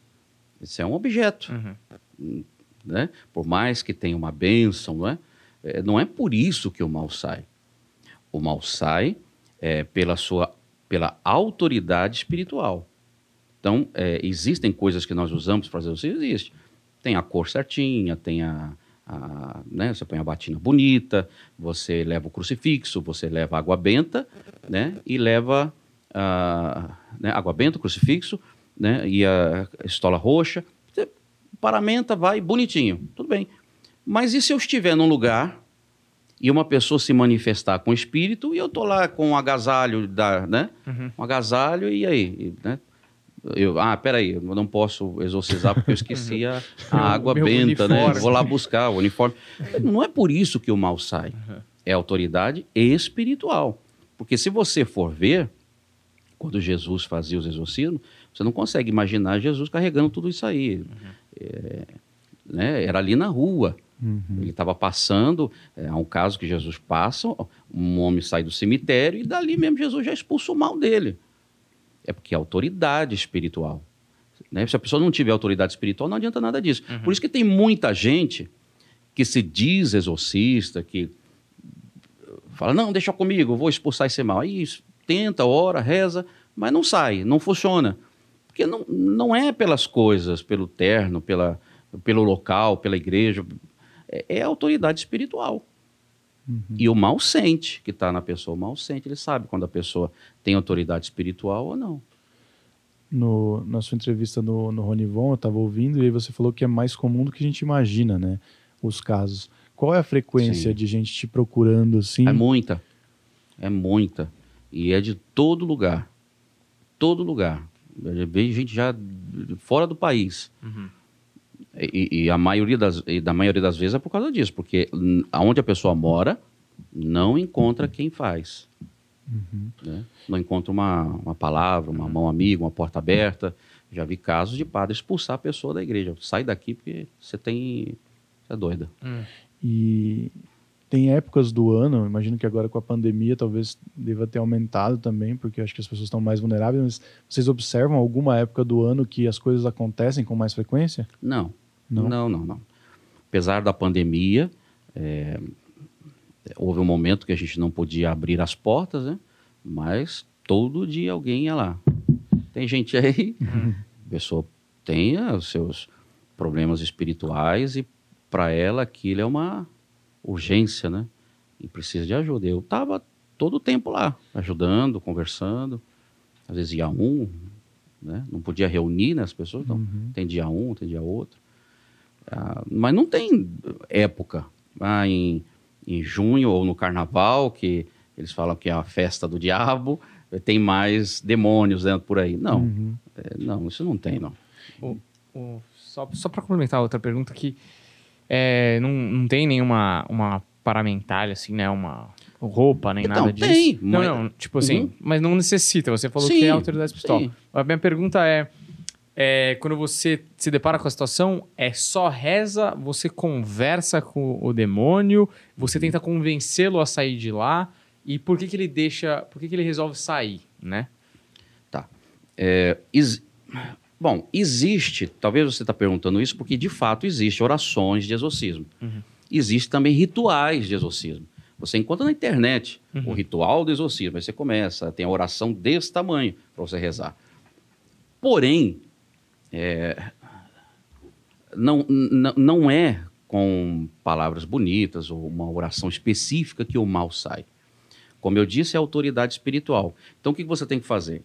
Isso é um objeto. Uhum. Né? Por mais que tenha uma bênção, não é? é? não é por isso que o mal sai. O mal sai é, pela sua pela autoridade espiritual. Então, é, existem coisas que nós usamos para fazer isso, existe. Tem a cor certinha, tem a, a, né, você põe a batina bonita, você leva o crucifixo, você leva água benta, né, e leva a, né, água benta, crucifixo, né, e a estola roxa, você paramenta, vai bonitinho, tudo bem. Mas e se eu estiver num lugar e uma pessoa se manifestar com espírito e eu tô lá com um agasalho da, né? Uhum. Um agasalho e aí, e, né? Eu, ah, peraí, eu não posso exorcizar porque eu esqueci a, a Meu- água benta, né? uniforme. Vou lá buscar o uniforme. Não é por isso que o mal sai. É autoridade espiritual. Porque se você for ver, quando Jesus fazia os exorcismos, você não consegue imaginar Jesus carregando tudo isso aí. É, né? Era ali na rua. Uhum. Ele estava passando, é, há um caso que Jesus passa, um homem sai do cemitério e dali mesmo Jesus já expulsa o mal dele. É porque é autoridade espiritual. Né? Se a pessoa não tiver autoridade espiritual, não adianta nada disso. Por isso que tem muita gente que se diz exorcista, que fala, não, deixa comigo, vou expulsar esse mal. Aí tenta, ora, reza, mas não sai, não funciona. Porque não, não é pelas coisas, pelo terno, pela, pelo local, pela igreja. É, é autoridade espiritual. E o mal sente que está na pessoa. O mal sente, ele sabe quando a pessoa tem autoridade espiritual ou não. No, na sua entrevista no, no Ronivon, eu estava ouvindo, e aí você falou que é mais comum do que a gente imagina, né? Os casos. Qual é a frequência Sim. de gente te procurando assim? É muita. É muita. E é de todo lugar. Todo lugar. Eu vejo gente já fora do país. Uhum. E, e a maioria das, e da maioria das vezes é por causa disso, porque aonde a pessoa mora, não encontra quem faz. né? Não encontra uma, uma palavra, uma mão amiga, uma porta aberta. Já vi casos de padre expulsar a pessoa da igreja. Sai daqui porque você tem. Você é doida. E tem épocas do ano, imagino que agora com a pandemia talvez deva ter aumentado também, porque acho que as pessoas estão mais vulneráveis, mas vocês observam alguma época do ano que as coisas acontecem com mais frequência? Não. Não? Não, não, não. Apesar da pandemia, é, houve um momento que a gente não podia abrir as portas, né? Mas todo dia alguém ia lá. Tem gente aí, a pessoa tem os seus problemas espirituais e para ela aquilo é uma urgência, né? E precisa de ajuda. Eu estava todo o tempo lá, ajudando, conversando. Às vezes ia um, né? Não podia reunir né, as pessoas, então tem dia um, tem dia outro. Ah, mas não tem época. Ah, em, em junho ou no carnaval, que eles falam que é a festa do diabo, tem mais demônios dentro por aí. Não, Uhum. é, não, isso não tem, não. O- só só para complementar outra pergunta que é, não, não tem nenhuma uma paramentalha, assim, né? Uma roupa, nem Então, nada disso. tem, Não, mas- não, tipo assim, Uhum. mas não necessita. Você falou Sim, que é autoridade espiritual. sim. A minha pergunta é, é, quando você se depara com a situação, é só reza, você conversa com o demônio, você Uhum. tenta convencê-lo a sair de lá, e por que que ele deixa, por que que ele resolve sair, né? É, ex- Bom, existe, talvez você está perguntando isso porque de fato existe orações de exorcismo. Uhum. Existe também rituais de exorcismo. Você encontra na internet Uhum. o ritual do exorcismo. Aí você começa, tem a oração desse tamanho para você rezar. Porém, é, não, não é com palavras bonitas ou uma oração específica que o mal sai. Como eu disse, é autoridade espiritual. Então, o que você tem que fazer?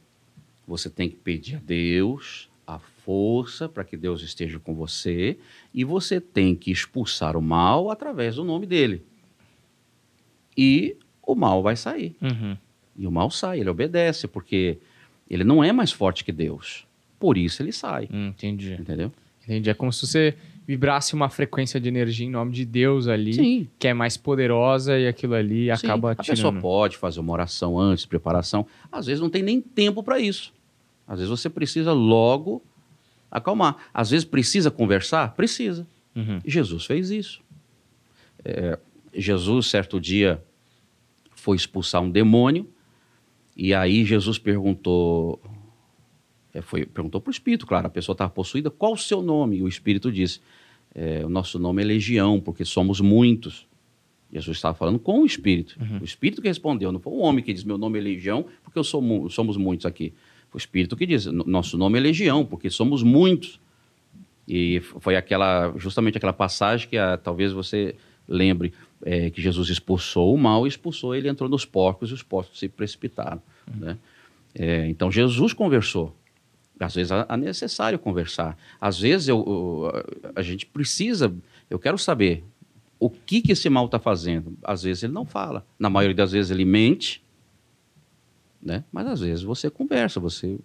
Você tem que pedir a Deus a força para que Deus esteja com você e você tem que expulsar o mal através do nome dele. E o mal vai sair. Uhum. E o mal sai, ele obedece, porque ele não é mais forte que Deus. Por isso ele sai. Hum, entendi. Entendeu? Entendi. É como se você vibrasse uma frequência de energia em nome de Deus ali, Sim. que é mais poderosa e aquilo ali Sim, acaba a pessoa pode fazer uma oração antes, preparação. Às vezes não tem nem tempo para isso. Às vezes você precisa logo acalmar. Às vezes precisa conversar? Precisa. Uhum. Jesus fez isso. É, Jesus, certo dia, foi expulsar um demônio, e aí Jesus perguntou. É, foi, perguntou para o Espírito, claro, a pessoa estava possuída, qual o seu nome? E o Espírito disse: é, o nosso nome é Legião, porque somos muitos. Jesus estava falando com o Espírito. O Espírito que respondeu, não foi o homem que diz: meu nome é Legião, porque eu sou, mu- somos muitos aqui. Foi o Espírito que diz: "No- nosso nome é Legião, porque somos muitos. E foi aquela, justamente aquela passagem que ah, talvez você lembre, é, que Jesus expulsou o mal, expulsou, ele entrou nos porcos e os porcos se precipitaram. Né? É, então Jesus conversou. Às vezes é necessário conversar. Às vezes eu, eu- a gente precisa, eu quero saber o que, que esse mal está fazendo? Às vezes ele não fala. Na maioria das vezes ele mente, né? mas às vezes você conversa, você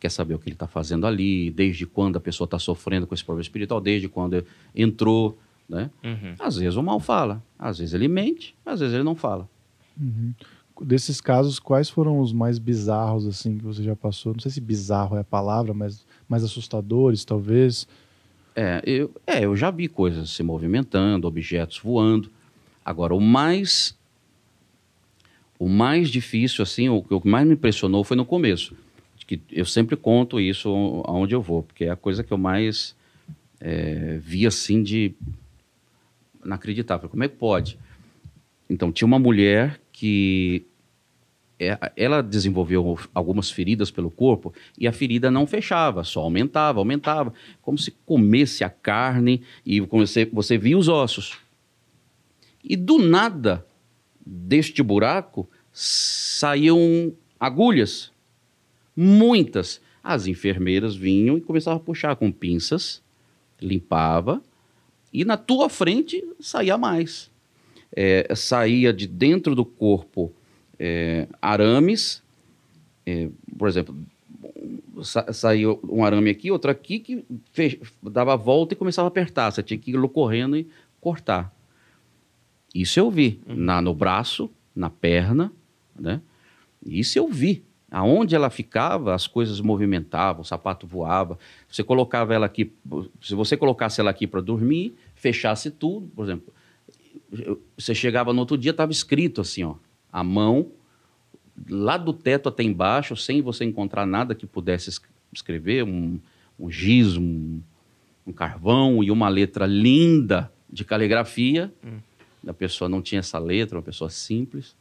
quer saber o que ele está fazendo ali, desde quando a pessoa está sofrendo com esse problema espiritual, desde quando entrou. Né? Uhum. Às vezes o mal fala, às vezes ele mente, às vezes ele não fala. Uhum. Desses casos, quais foram os mais bizarros assim que você já passou? Não sei se bizarro é a palavra, mas mais assustadores, talvez. É eu, é, eu já vi coisas se movimentando, objetos voando. Agora, o mais o mais difícil, assim, o que mais me impressionou foi no começo. Que eu sempre conto isso aonde eu vou, porque é a coisa que eu mais é, vi assim de inacreditável. Como é que pode? Então, tinha uma mulher que é, ela desenvolveu algumas feridas pelo corpo e a ferida não fechava, só aumentava, aumentava, como se comesse a carne e você, você via os ossos. E do nada, deste buraco, saíam agulhas, muitas. As enfermeiras vinham e começavam a puxar com pinças, limpava, e na tua frente saía mais. É, saía de dentro do corpo é, arames, é, por exemplo, sa saiu um arame aqui, outro aqui, que fez, dava a volta e começava a apertar. Você tinha que ir correndo e cortar. Isso eu vi uhum. na, no braço, na perna, né? Isso eu vi. Aonde ela ficava, as coisas movimentavam, o sapato voava. Você colocava ela aqui, se você colocasse ela aqui para dormir, fechasse tudo, por exemplo, você chegava no outro dia, estava escrito assim, ó, a mão, lá do teto até embaixo, sem você encontrar nada que pudesse escrever, um, um giz, um, um carvão e uma letra linda de caligrafia. Hum. A pessoa não tinha essa letra, uma pessoa simples.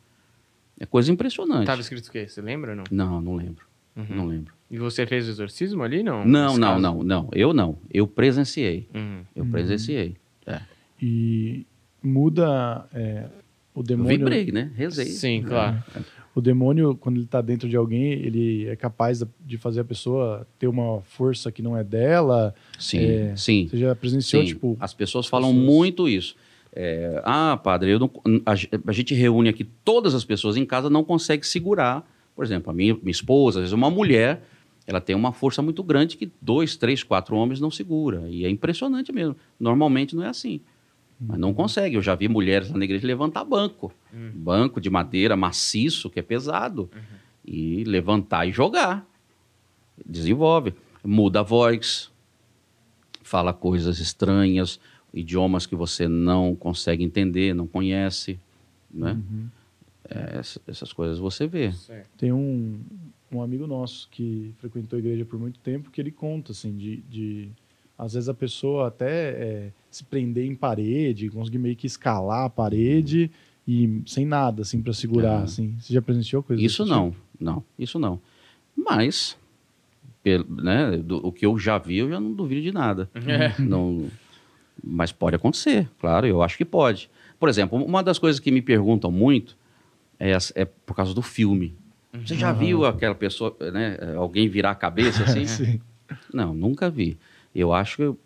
É coisa impressionante. Estava escrito o quê? Você lembra ou não? Não, não lembro. Uhum. Não lembro. E você fez o exorcismo ali, não? Não, não, caso? não, não. Eu não. Eu presenciei. Uhum. Eu presenciei. É. E muda é, o demônio. Eu vibrei, né? Rezei. Sim, claro. É. O demônio, quando ele está dentro de alguém, ele é capaz de fazer a pessoa ter uma força que não é dela. Sim, é, sim. Você já presenciou, sim. tipo. As pessoas falam pessoas... muito isso. É, ah, padre, eu não, a, a, gente reúne aqui todas as pessoas em casa, não consegue segurar. Por exemplo, a minha, minha esposa, às vezes uma mulher, ela tem uma força muito grande que dois, três, quatro homens não segura. E é impressionante mesmo. Normalmente não é assim. Mas não consegue. Eu já vi mulheres na igreja levantar banco. Uhum. Banco de madeira maciço, que é pesado. Uhum. E levantar e jogar. Desenvolve. Muda a voz. Fala coisas estranhas, idiomas que você não consegue entender, não conhece. Né? Uhum. É, essas coisas você vê. Tem um, um amigo nosso que frequentou a igreja por muito tempo que ele conta assim de, de às vezes a pessoa até é, se prender em parede, conseguir meio que escalar a parede e sem nada, assim, para segurar, é. assim. Você já presenciou coisa Isso não, tipo? não, isso não. Mas, pelo, né, do, o que eu já vi, eu já não duvido de nada. É. Não, mas pode acontecer, claro, eu acho que pode. Por exemplo, uma das coisas que me perguntam muito é, é por causa do filme. Você já uhum. viu aquela pessoa, né, alguém virar a cabeça assim? Sim. Não, nunca vi. Eu acho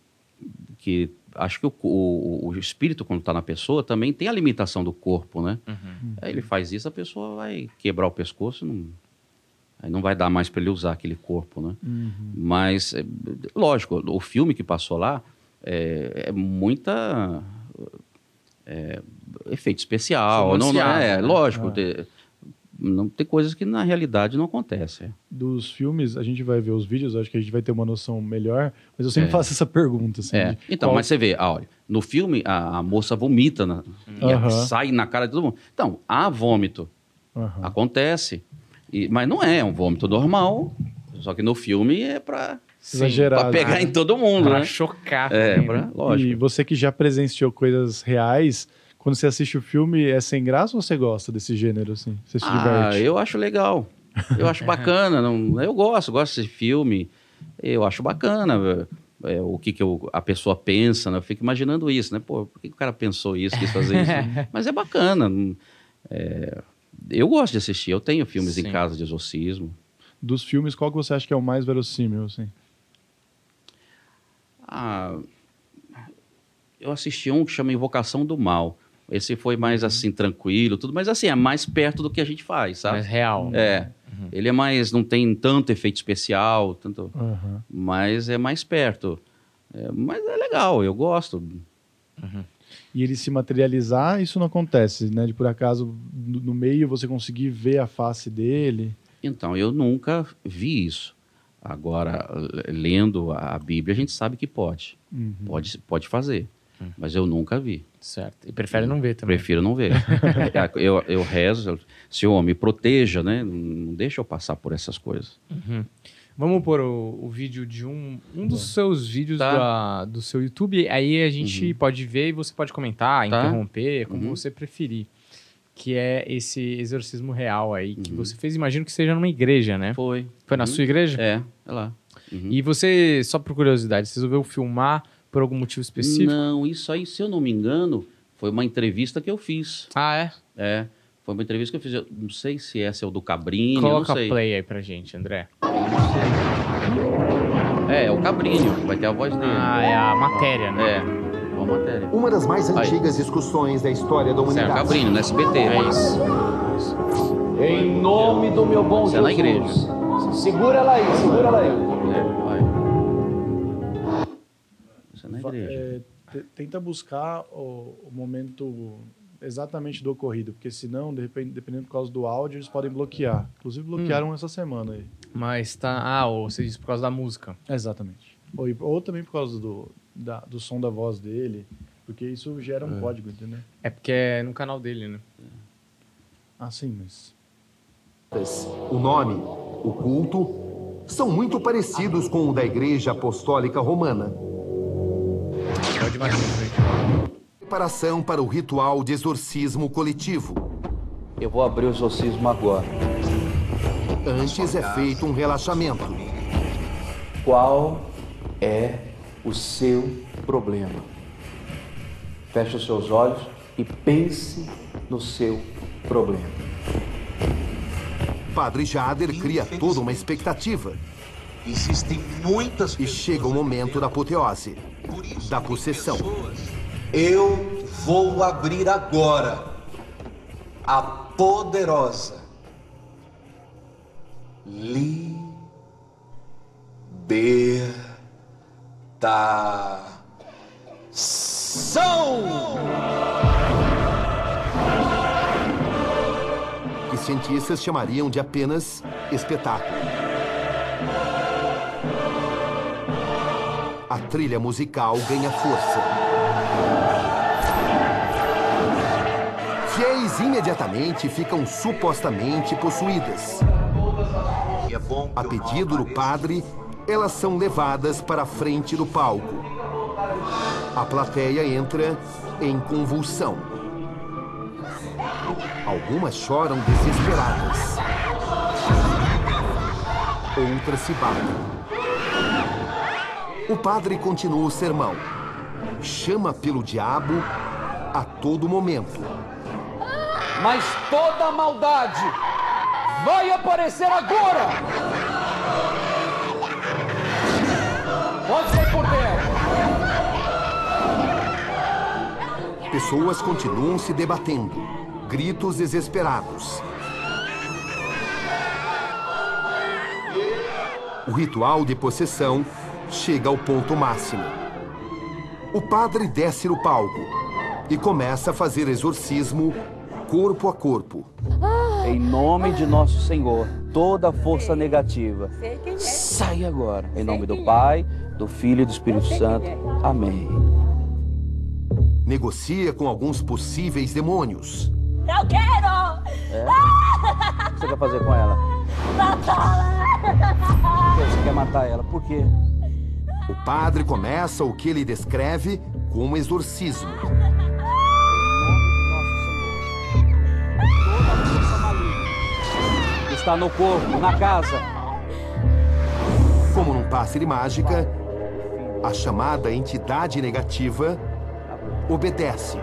que acho que o, o, o espírito, quando está na pessoa, também tem a limitação do corpo, né? Uhum. Aí ele faz isso, a pessoa vai quebrar o pescoço, não, aí não vai dar mais para ele usar aquele corpo, né? Uhum. Mas, é, lógico, o filme que passou lá é, é muita... É, efeito especial, não, não, é, né? lógico, ah não tem coisas que na realidade não acontecem. Dos filmes, a gente vai ver os vídeos, acho que a gente vai ter uma noção melhor, mas eu sempre é. faço essa pergunta. Assim, é. Então, qual... mas você vê, ah, olha, no filme a, a moça vomita na, uhum. sai na cara de todo mundo. Então, há vômito. Uhum. Acontece. E, mas não é, é um vômito normal, só que no filme é para Exagerado. Pra pegar né? em todo mundo, pra né? chocar. É, pra, lógico. E você que já presenciou coisas reais, quando você assiste o filme, é sem graça ou você gosta desse gênero, assim? Você se ah, diverte? eu acho legal. Eu acho bacana. Não, eu gosto, gosto desse filme. Eu acho bacana é, o que, que eu, a pessoa pensa, né? Eu fico imaginando isso, né? Pô, por que, que o cara pensou isso, quis fazer isso? Mas é bacana. É, eu gosto de assistir. Eu tenho filmes Sim. em casa de exorcismo. Dos filmes, qual que você acha que é o mais verossímil, assim? Ah eu assisti um que chama Invocação do Mal. Esse foi mais assim, tranquilo, tudo, mas assim, é mais perto do que a gente faz, sabe? Mais real. É. Ele é mais. não tem tanto efeito especial, tanto, Aham. mas é mais perto. É, mas é legal, eu gosto. E ele se materializar, isso não acontece, né? De por acaso, no meio, você conseguir ver a face dele. Então, eu nunca vi isso. Agora, lendo a Bíblia, a gente sabe que pode. Uhum. Pode, pode fazer. Mas eu nunca vi. Certo. E prefere não ver também. Prefiro não ver. É, eu, eu rezo, Senhor, me proteja, né? Não deixa eu passar por essas coisas. Vamos pôr o, o vídeo de um, um dos seus vídeos Tá. da- do seu YouTube. Aí a gente pode ver e você pode comentar, Tá. interromper, como Uhum. você preferir. Que é esse exorcismo real aí que Uhum. você fez. Imagino que seja numa igreja, né? Foi. Foi na Uhum. sua igreja? É, é lá. Uhum. E você, só por curiosidade, você resolveu filmar por algum motivo específico? Não, isso aí, se eu não me engano, foi uma entrevista que eu fiz. Ah, é? É, foi uma entrevista que eu fiz. Eu não sei se essa é o do Cabrini, eu Coloca não sei. play aí pra gente, André. É, é o Cabrinho, vai ter a voz dele. Ah, é a matéria, né? É, uma matéria. Uma das mais Aí. antigas discussões da história da Isso é o humanidade. Cabrinho, no SBT. É isso. Em nome do meu bom Isso é na Jesus. igreja. Segura ela aí, segura ela aí. É. Isso é na Va- igreja. é, te- tenta buscar o, o momento exatamente do ocorrido, porque senão, de repente, dependendo por causa do áudio, eles podem bloquear. Inclusive, bloquearam essa semana aí. Mas tá. Ah, ou você disse por causa da música. Exatamente. Ou, ou também por causa do, da- do som da voz dele, porque isso gera um código, entendeu? É porque é no canal dele, né? Ah, sim, mas. O nome, o culto, são muito parecidos com o da Igreja Apostólica Romana. Pode mais pra frente. Preparação para o ritual de exorcismo coletivo. Eu vou abrir o exorcismo agora. Antes é feito um relaxamento. Qual é o seu problema? Feche os seus olhos e pense no seu problema. Padre Jader cria toda uma expectativa Existem muitas e chega o momento da apoteose, da possessão. Eu vou abrir agora a poderosa libertação. que cientistas chamariam de apenas espetáculo. A trilha musical ganha força. Fiéis imediatamente ficam supostamente possuídas. É A pedido do padre, elas são levadas para a frente do palco. A plateia entra em convulsão. Algumas choram desesperadas. Outras se batem. O padre continua o sermão. Chama pelo diabo a todo momento. Mas toda a maldade vai aparecer agora! Pode sair por dentro! Pessoas continuam se debatendo. Gritos desesperados. O ritual de possessão chega ao ponto máximo. O padre desce no palco e começa a fazer exorcismo corpo a corpo. Em nome de nosso Senhor, toda força negativa sai agora. Em nome do Pai, do Filho e do Espírito Santo. Amém. Negocia com alguns possíveis demônios. Eu quero! O que você quer fazer com ela? Matá-la! Você quer matar ela? Por quê? O padre começa o que ele descreve como exorcismo. Está no corpo, na casa. Como num passe de mágica, a chamada entidade negativa obedece.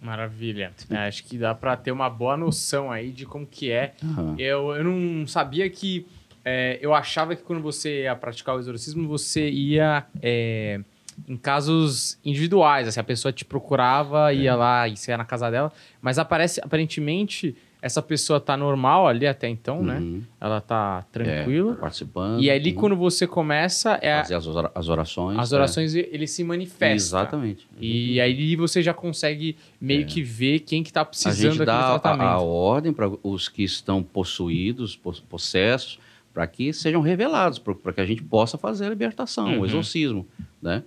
Maravilha. É, acho que dá pra ter uma boa noção aí de como que é. Aham. Eu, eu não sabia que... é, eu achava que quando você ia praticar o exorcismo, você ia é, em casos individuais, assim, a pessoa te procurava, ia lá e você ia na casa dela, mas aparece, aparentemente, essa pessoa tá normal ali até então, né? Uhum. Ela tá É, tranquila. participando. E ali, uhum. quando você começa, é a- Fazer as, ora- as orações. as é. orações, ele se manifesta. Exatamente. E aí você já consegue meio que ver quem que tá É. A precisando gente dá a, tratamento. a ordem para os que estão possuídos, pos- possessos, para que sejam revelados, para que a gente possa fazer a libertação, Uhum. o exorcismo, né?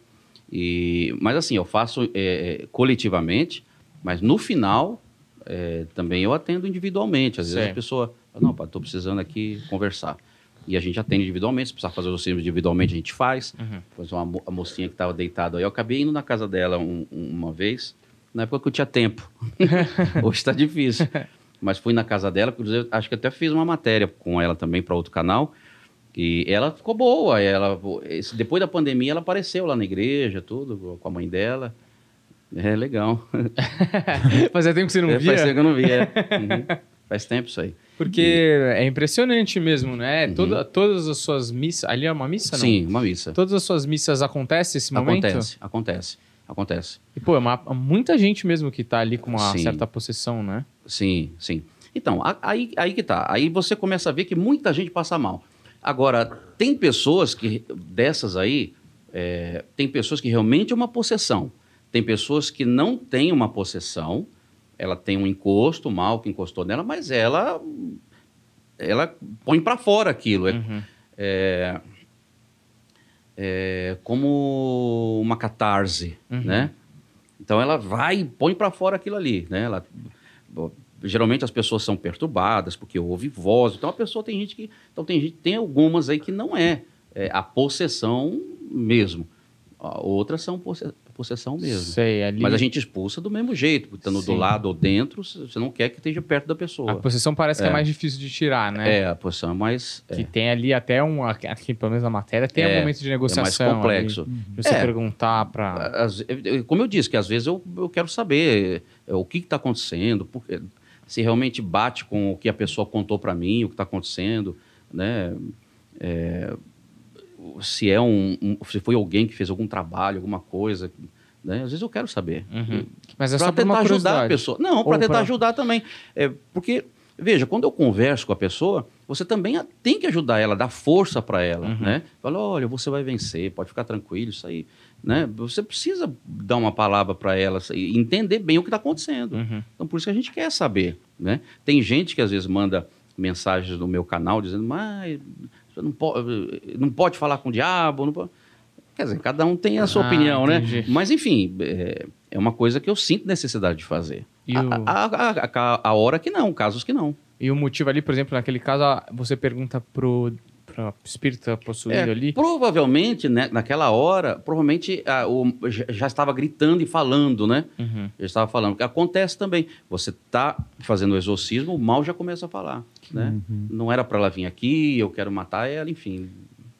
E, mas assim, eu faço é, é, coletivamente, mas no final é, também eu atendo individualmente. Às vezes a pessoa fala, não, estou precisando aqui conversar. E a gente atende individualmente, se precisar fazer o exorcismo individualmente, a gente faz. Uhum. Pois uma, mo- a mocinha que estava deitada aí, eu acabei indo na casa dela um- um- uma vez, na época que eu tinha tempo. Hoje está difícil. Mas fui na casa dela, inclusive, acho que até fiz uma matéria com ela também para outro canal. E ela ficou boa. Ela, depois da pandemia, ela apareceu lá na igreja, tudo, com a mãe dela. É legal. Fazia tempo que você não É, via. Faz tempo que eu não via. Uhum. Faz tempo isso aí. Porque é impressionante mesmo, né? Uhum. Toda, todas as suas missas. Ali é uma missa, não? Sim, uma missa. Todas as suas missas acontecem esse momento? Acontece, acontece, acontece. E, pô, é uma, muita gente mesmo que tá ali com uma Sim. certa possessão, né? Sim, sim. Então, aí, aí que tá. Aí você começa a ver que muita gente passa mal. Agora, tem pessoas que, dessas aí, é, tem pessoas que realmente é uma possessão. Tem pessoas que não têm uma possessão, ela tem um encosto, mal que encostou nela, mas ela, ela põe para fora aquilo. É, Uhum. é, é como uma catarse, Uhum. né? Então ela vai e põe para fora aquilo ali, né? Ela, geralmente as pessoas são perturbadas porque ouve voz. Então a pessoa tem gente que, então tem gente, tem algumas aí que não é, é a possessão mesmo. Outras são possessão mesmo. Sei, ali... Mas a gente expulsa do mesmo jeito, estando Sim. do lado ou dentro, você não quer que esteja perto da pessoa. A possessão parece que é É. mais difícil de tirar, né? É, a possessão é mais Que é, tem ali até um... Aqui, pelo menos na matéria, tem um É, momento de é negociação. mais complexo. ali, de você É. perguntar eu- como eu disse, que às vezes eu, eu quero saber é, o que está acontecendo, porque, se realmente bate com o que a pessoa contou para mim, o que está acontecendo, né? É, se é um, um- se foi alguém que fez algum trabalho, alguma coisa, né? Às vezes eu quero saber. Uhum. Mas é só Para por uma tentar ajudar a pessoa. Não, para tentar pra- ajudar também. É, porque, veja, quando eu converso com a pessoa, você também tem que ajudar ela, dar força para ela, Uhum. né? Fala, olha, você vai vencer, pode ficar tranquilo, isso aí, né? Você precisa dar uma palavra para ela e entender bem o que está acontecendo. Uhum. Então, por isso que a gente quer saber, né? Tem gente que às vezes manda mensagens no meu canal dizendo, mas não pode, não pode falar com o diabo, pode... Quer dizer, cada um tem a sua Ah, opinião, entendi. né? Mas, enfim, é, é uma coisa que eu sinto necessidade de fazer. E a, o- a, a- a- a hora que não, casos que não. E o motivo ali, por exemplo, naquele caso, ah, você pergunta pro, que tá possuído É, ali. Provavelmente, né, naquela hora, provavelmente ah, o- já, estava gritando e falando, né? Uhum. Já estava falando. Porque Acontece também. Você está fazendo o exorcismo, o mal já começa a falar, né? Não era para ela vir aqui, eu quero matar ela, enfim.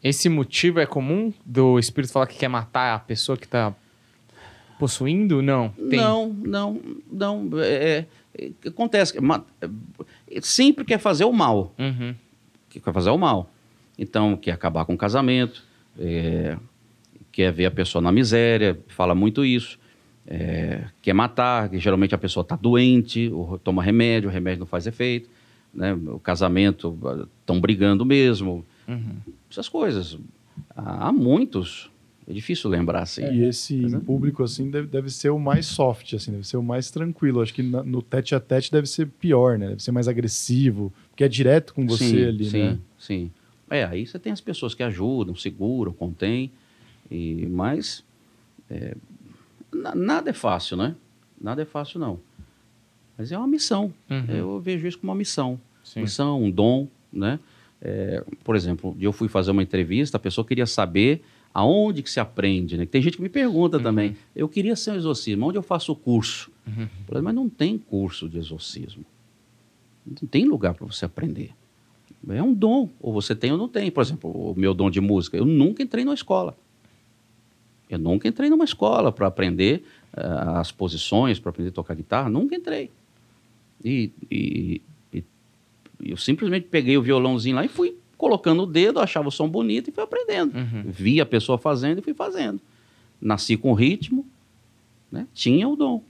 Esse motivo é comum do espírito falar que quer matar a pessoa que tá possuindo? Não. Tem. Não, não, não. É, é, acontece. ma- é, sempre quer fazer o mal. Uhum. que quer fazer o mal. Então, quer acabar com o casamento, é, quer ver a pessoa na miséria, fala muito isso. É, quer matar, que geralmente a pessoa está doente, ou toma remédio, o remédio não faz efeito. Né? O casamento, estão brigando mesmo. Uhum. Essas coisas. Há, muitos. É difícil lembrar assim. E esse público, assim, deve, deve ser o mais soft, assim, deve ser o mais tranquilo. Acho que na- no tete a tete deve ser pior, né? Deve ser mais agressivo, porque é direto com você sim, ali, sim, né? Sim, É, aí você tem as pessoas que ajudam, seguram, contêm, e, mas é, na- nada é fácil, né? Nada é fácil, não. Mas é uma missão. Uhum. Eu vejo isso como uma missão. Sim. Missão, um dom, né? É, por exemplo, eu fui fazer uma entrevista, a pessoa queria saber aonde que se aprende, né? Tem gente que me pergunta Uhum. também, eu queria ser um exorcismo, onde eu faço o curso? Uhum. Mas não tem curso de exorcismo. Não tem lugar para você aprender. É um dom, ou você tem ou não tem. Por exemplo, o meu dom de música, eu nunca entrei numa escola. Eu nunca entrei numa escola para aprender ah, as posições, para aprender a tocar guitarra, nunca entrei. E, e- e- e eu simplesmente peguei o violãozinho lá e fui colocando o dedo, achava o som bonito e fui aprendendo. Uhum. Vi a pessoa fazendo e fui fazendo. nasci com ritmo, né? tinha o dom.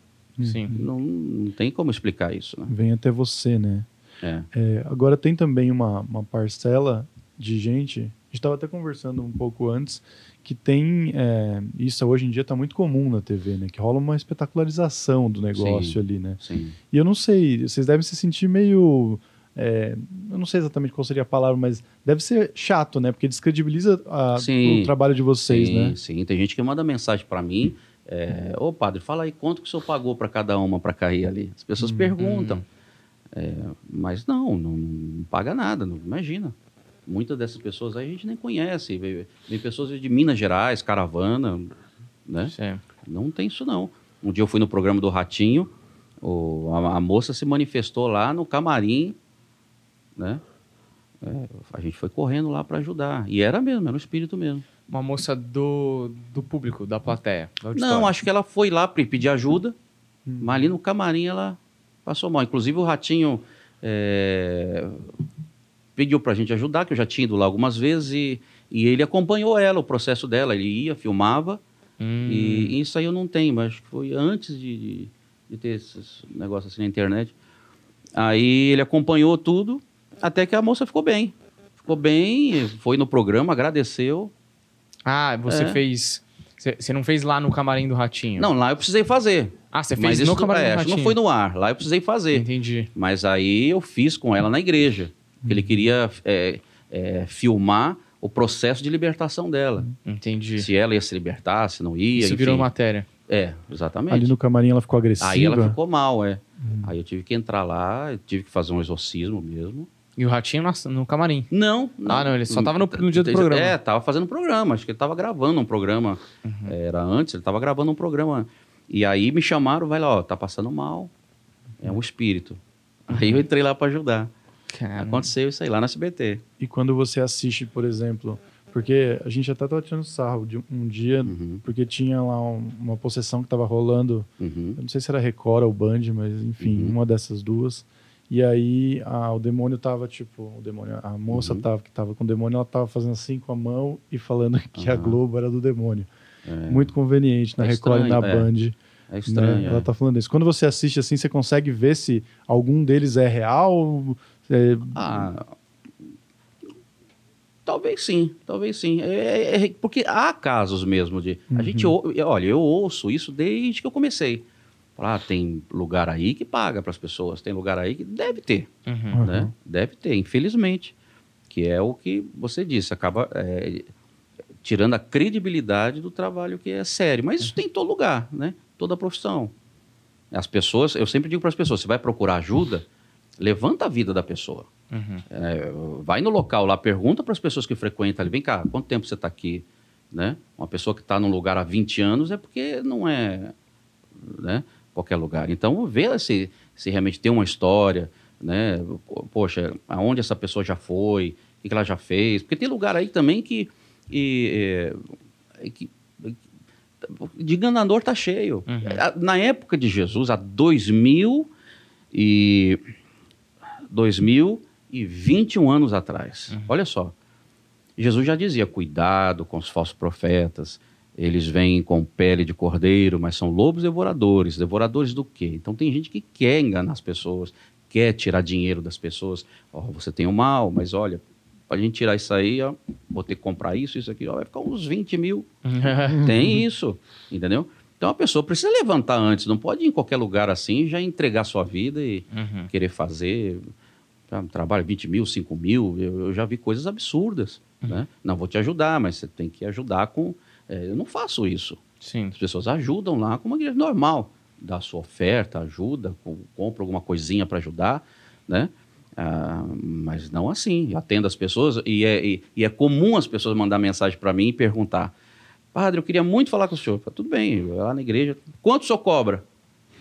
Sim. Não, não tem como explicar isso. Né? Vem até você, né? É. É, agora tem também uma, uma parcela de gente, a gente estava até conversando um pouco antes, que tem, é, isso hoje em dia está muito comum na TV, né? Que rola uma espetacularização do negócio Sim. ali, né? Sim. E eu não sei, vocês devem se sentir meio. é, eu não sei exatamente qual seria a palavra, mas deve ser chato, né? Porque descredibiliza a- Sim. o trabalho de vocês, sim, né? Sim, tem gente que manda mensagem para mim. É, Ô padre, fala aí quanto que o senhor pagou para cada uma para cair ali. As pessoas perguntam. É, mas não, não, não paga nada, não, imagina. Muitas dessas pessoas aí a gente nem conhece. Vem, vem pessoas de Minas Gerais, caravana, né? Sim. Não tem isso não. Um dia eu fui no programa do Ratinho, o- a, a moça se manifestou lá no camarim, né? É, a gente foi correndo lá para ajudar. E era mesmo, era o espírito mesmo. Uma moça do, do público, da plateia. auditório. Não, acho que ela foi lá para pedir ajuda, mas ali no camarim ela passou mal. Inclusive o Ratinho é, pediu para a gente ajudar, que eu já tinha ido lá algumas vezes, e, e ele acompanhou ela, o processo dela. Ele ia, filmava, Hum, e isso aí eu não tenho, mas foi antes de, de, de ter esses negócios assim na internet. Aí ele acompanhou tudo, até que a moça ficou bem. Ficou bem, foi no programa, agradeceu. Ah, você É. fez. Você não fez lá no camarim do Ratinho? Não, lá eu precisei fazer. Ah, você Mas fez isso no camarim é, do Ratinho. não foi no ar. Lá eu precisei fazer. Entendi. Mas aí eu fiz com ela na igreja. porque Ele queria é, é, filmar o processo de libertação dela. Entendi. Se ela ia se libertar, se não ia. Isso virou enfim. matéria. É, exatamente. Ali no camarim ela ficou agressiva. Aí ela ficou mal, é. Aí eu tive que entrar lá, tive que fazer um exorcismo mesmo. E o Ratinho na- no camarim. Não, Ah, não, ele só tava no- no dia do programa. É, tava fazendo programa. Acho que ele tava gravando um programa. Uhum. Era antes, ele tava gravando um programa. E aí me chamaram, vai lá, ó, tá passando mal. É um espírito. Aí eu entrei lá para ajudar. Cara, Aconteceu isso aí lá na SBT. E quando você assiste, por exemplo, porque a gente até tava tirando sarro de um dia, Uhum, porque tinha lá um- uma possessão que tava rolando, uhum. eu não sei se era Record ou Band, mas enfim, Uhum. uma dessas duas. E aí a- o demônio tava, tipo, o demônio, a moça Uhum. tava, que tava com o demônio, ela tava fazendo assim com a mão e falando que a Aham. Globo era do demônio. É, Muito conveniente na É Record e na é. Band. é estranho. né? é. Ela tá falando isso. Quando você assiste assim, você consegue ver se algum deles é real? É, Ah, talvez sim, talvez sim. É, é- é- porque há casos mesmo de. A gente, ou- olha, eu ouço isso desde que eu comecei. Falar, ah, tem lugar aí que paga para as pessoas, tem lugar aí que deve ter, Uhum. né? Deve ter, infelizmente. Que é o que você disse, acaba é, tirando a credibilidade do trabalho que é sério. Mas isso tem em todo lugar, né? Toda profissão. As pessoas, eu sempre digo para as pessoas, você vai procurar ajuda, levanta a vida da pessoa. Uhum. É, vai no local lá, pergunta para as pessoas que frequentam ali, vem cá, quanto tempo você está aqui? Né? Uma pessoa que está num lugar há 20 anos é porque não é né, qualquer lugar. Então, vê se, se realmente tem uma história, né? Po- Poxa, aonde essa pessoa já foi, o que ela já fez. Porque tem lugar aí também que, e, é, que de enganador tá cheio. A- Na época de Jesus, há 2000 e 2021 anos atrás. Olha só. Jesus já dizia: cuidado com os falsos profetas. Eles vêm com pele de cordeiro, mas são lobos devoradores. Devoradores do quê? Então tem gente que quer enganar as pessoas, quer tirar dinheiro das pessoas. Ó, você tem o mal, mas olha, para a gente tirar isso aí, ó, vou ter que comprar isso, isso aqui, ó, vai ficar uns 20 mil. Tem isso, entendeu? Então a pessoa precisa levantar antes, não pode ir em qualquer lugar assim já entregar sua vida e Uhum. querer fazer. ah, Trabalho 20 mil, 5 mil, eu, eu já vi coisas absurdas. Né? Não vou te ajudar, mas você tem que ajudar com. É, eu não faço isso. Sim. As pessoas ajudam lá com uma igreja normal. Dá a sua oferta, ajuda, com- compra alguma coisinha para ajudar, né? Ah, mas não assim. Atendo as pessoas e é, e, e é comum as pessoas mandar mensagem para mim e perguntar: Padre, eu queria muito falar com o senhor. Falo, Tudo bem, eu lá na igreja. Quanto o senhor cobra?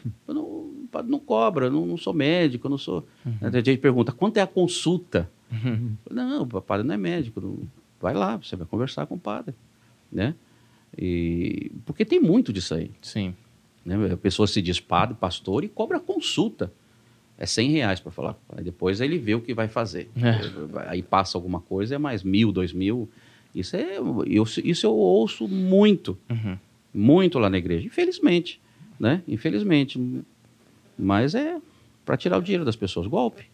Eu não, padre, não cobra, não, não sou médico, eu não sou. Aí Tem gente que pergunta: quanto é a consulta? Falo, Não, o padre não é médico. não- Vai lá, você vai conversar com o padre, né? E, porque tem muito disso aí. Sim. Né? A pessoa se diz padre, pastor e cobra consulta. É 100 reais para falar. Aí depois ele vê o que vai fazer. É. Aí passa alguma coisa, é mais mil, dois mil. Isso, é, eu, isso eu ouço muito. Uhum. Muito lá na igreja. Infelizmente, né? Infelizmente. Mas é para tirar o dinheiro das pessoas. Golpe.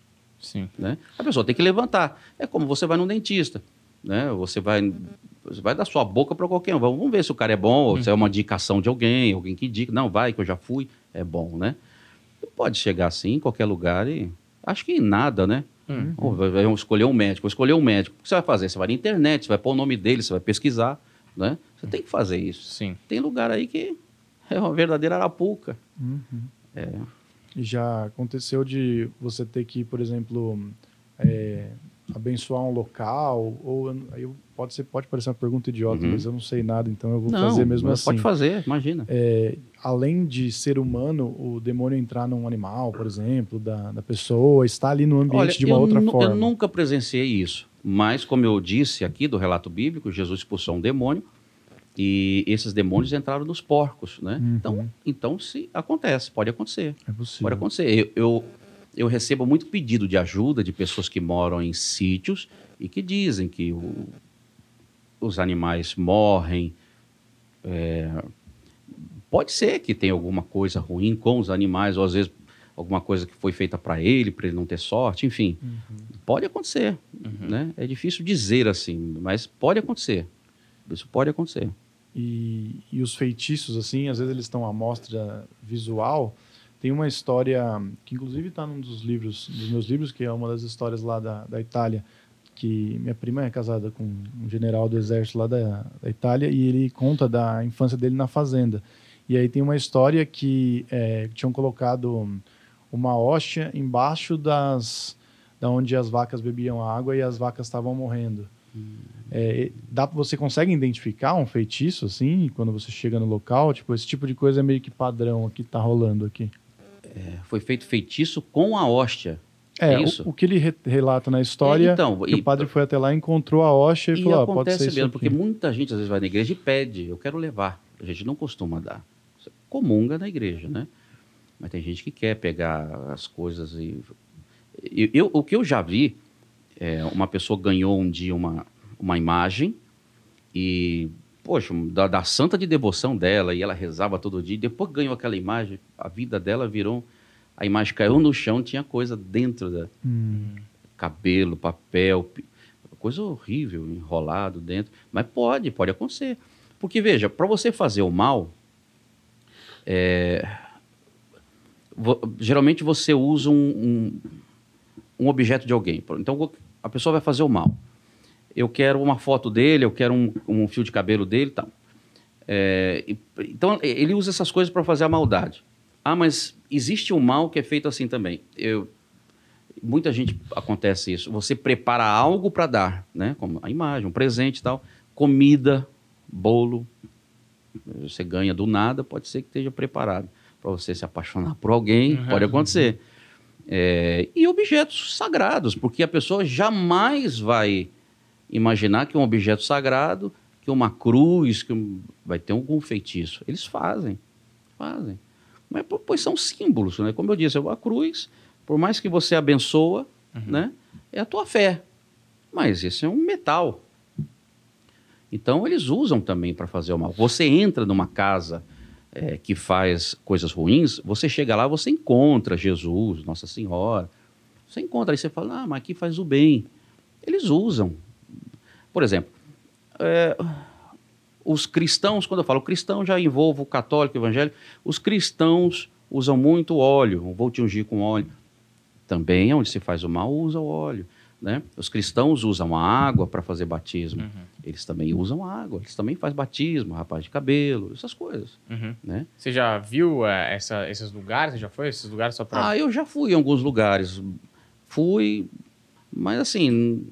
Sim. Né? A pessoa tem que levantar. É como você vai num dentista. Né? Você vai vai dar sua boca para qualquer um. Vamos ver se o cara é bom, ou se é uma indicação de alguém, alguém que indica. Não, vai, que eu já fui. É bom, né? Pode chegar assim em qualquer lugar e. Acho que em nada, né? Hum. Ou vai- vai escolher um médico. Escolher um médico. O que você vai fazer? Você vai na internet, você vai pôr o nome dele, você vai pesquisar. Né? Você tem que fazer isso. Sim. Tem lugar aí que é uma verdadeira arapuca. Uhum. É. E já aconteceu de você ter que, por exemplo, é, abençoar um local, ou aí eu- pode, ser, pode parecer uma pergunta idiota, Uhum. mas eu não sei nada, então eu vou Não, fazer mesmo mas assim. Pode fazer, imagina. É, além de ser humano, o demônio entrar num animal, por exemplo, da, da pessoa, está ali no ambiente de uma eu outra forma. Eu nunca presenciei isso. Mas, como eu disse aqui do relato bíblico, Jesus expulsou um demônio e esses demônios entraram nos porcos, né? Uhum. Então, então, se acontece, pode acontecer. É possível. Pode acontecer. Eu, eu, eu recebo muito pedido de ajuda de pessoas que moram em sítios e que dizem que o- os animais morrem. é, pode ser que tenha alguma coisa ruim com os animais, ou às vezes alguma coisa que foi feita para ele, para ele não ter sorte, enfim. Pode acontecer. Né? É difícil dizer assim, mas pode acontecer. Isso pode acontecer. E, e os feitiços, assim, às vezes eles estão à mostra visual. Tem uma história que, inclusive, está num dos livros, dos meus livros, que é uma das histórias lá da, da Itália, que minha prima é casada com um general do exército lá da, da Itália e ele conta da infância dele na fazenda. E aí tem uma história que é, tinham colocado uma hóstia embaixo das da onde as vacas bebiam água e as vacas estavam morrendo. É, dá, você consegue identificar um feitiço assim quando você chega no local? Tipo, esse tipo de coisa é meio que padrão aqui, tá rolando aqui. É, foi feito feitiço com a hóstia. É, É o- isso? O, que ele re- relata na história, É, então, que e- o padre foi até lá, encontrou a hóstia e, E falou, ah, pode ser isso mesmo, aqui. porque muita gente às vezes vai na igreja e pede, eu quero levar. A gente não costuma dar. Você comunga na igreja, né? Mas tem gente que quer pegar as coisas e... Eu, eu- o que eu já vi, é, uma pessoa ganhou um dia uma, uma imagem e, poxa, da, da santa de devoção dela, e ela rezava todo dia, e depois que ganhou aquela imagem, a vida dela virou... A imagem caiu no chão, tinha coisa dentro da, Hum, cabelo, papel, coisa horrível, enrolado dentro. Mas pode, pode acontecer. Porque, veja, para você fazer o mal, é, geralmente você usa um, um, um objeto de alguém. Então, a pessoa vai fazer o mal. Eu quero uma foto dele, eu quero um, um fio de cabelo dele tal. É, e- então, ele usa essas coisas para fazer a maldade. Ah, mas existe um mal que é feito assim também. Eu, muita gente acontece isso. Você prepara algo para dar, né? Como a imagem, um presente e tal, comida, bolo. Você ganha do nada, pode ser que esteja preparado para você se apaixonar por alguém, Uhum. pode acontecer. É, e objetos sagrados, porque a pessoa jamais vai imaginar que um objeto sagrado, que uma cruz, que um- vai ter algum feitiço. Eles fazem, fazem. Mas pois são símbolos, né? Como eu disse, a cruz, por mais que você abençoa, né? É a tua fé. Mas esse é um metal. Então eles usam também para fazer o mal. Você entra numa casa é, que faz coisas ruins, você chega lá, você encontra Jesus, Nossa Senhora. Você encontra aí, você fala, ah, mas aqui faz o bem. Eles usam. Por exemplo, é, os cristãos, quando eu falo cristão, já envolvo o católico, evangélico, os cristãos usam muito óleo, vou te ungir com óleo. Também, onde se faz o mal, usa o óleo. Né? Os cristãos usam a água para fazer batismo. Uhum. Eles também usam água, eles também fazem batismo, rapaz de cabelo, essas coisas. Uhum. Né? Você já viu é, essa- esses lugares? Você já foi esses lugares só pra. Ah, eu já fui em alguns lugares. Fui, mas assim.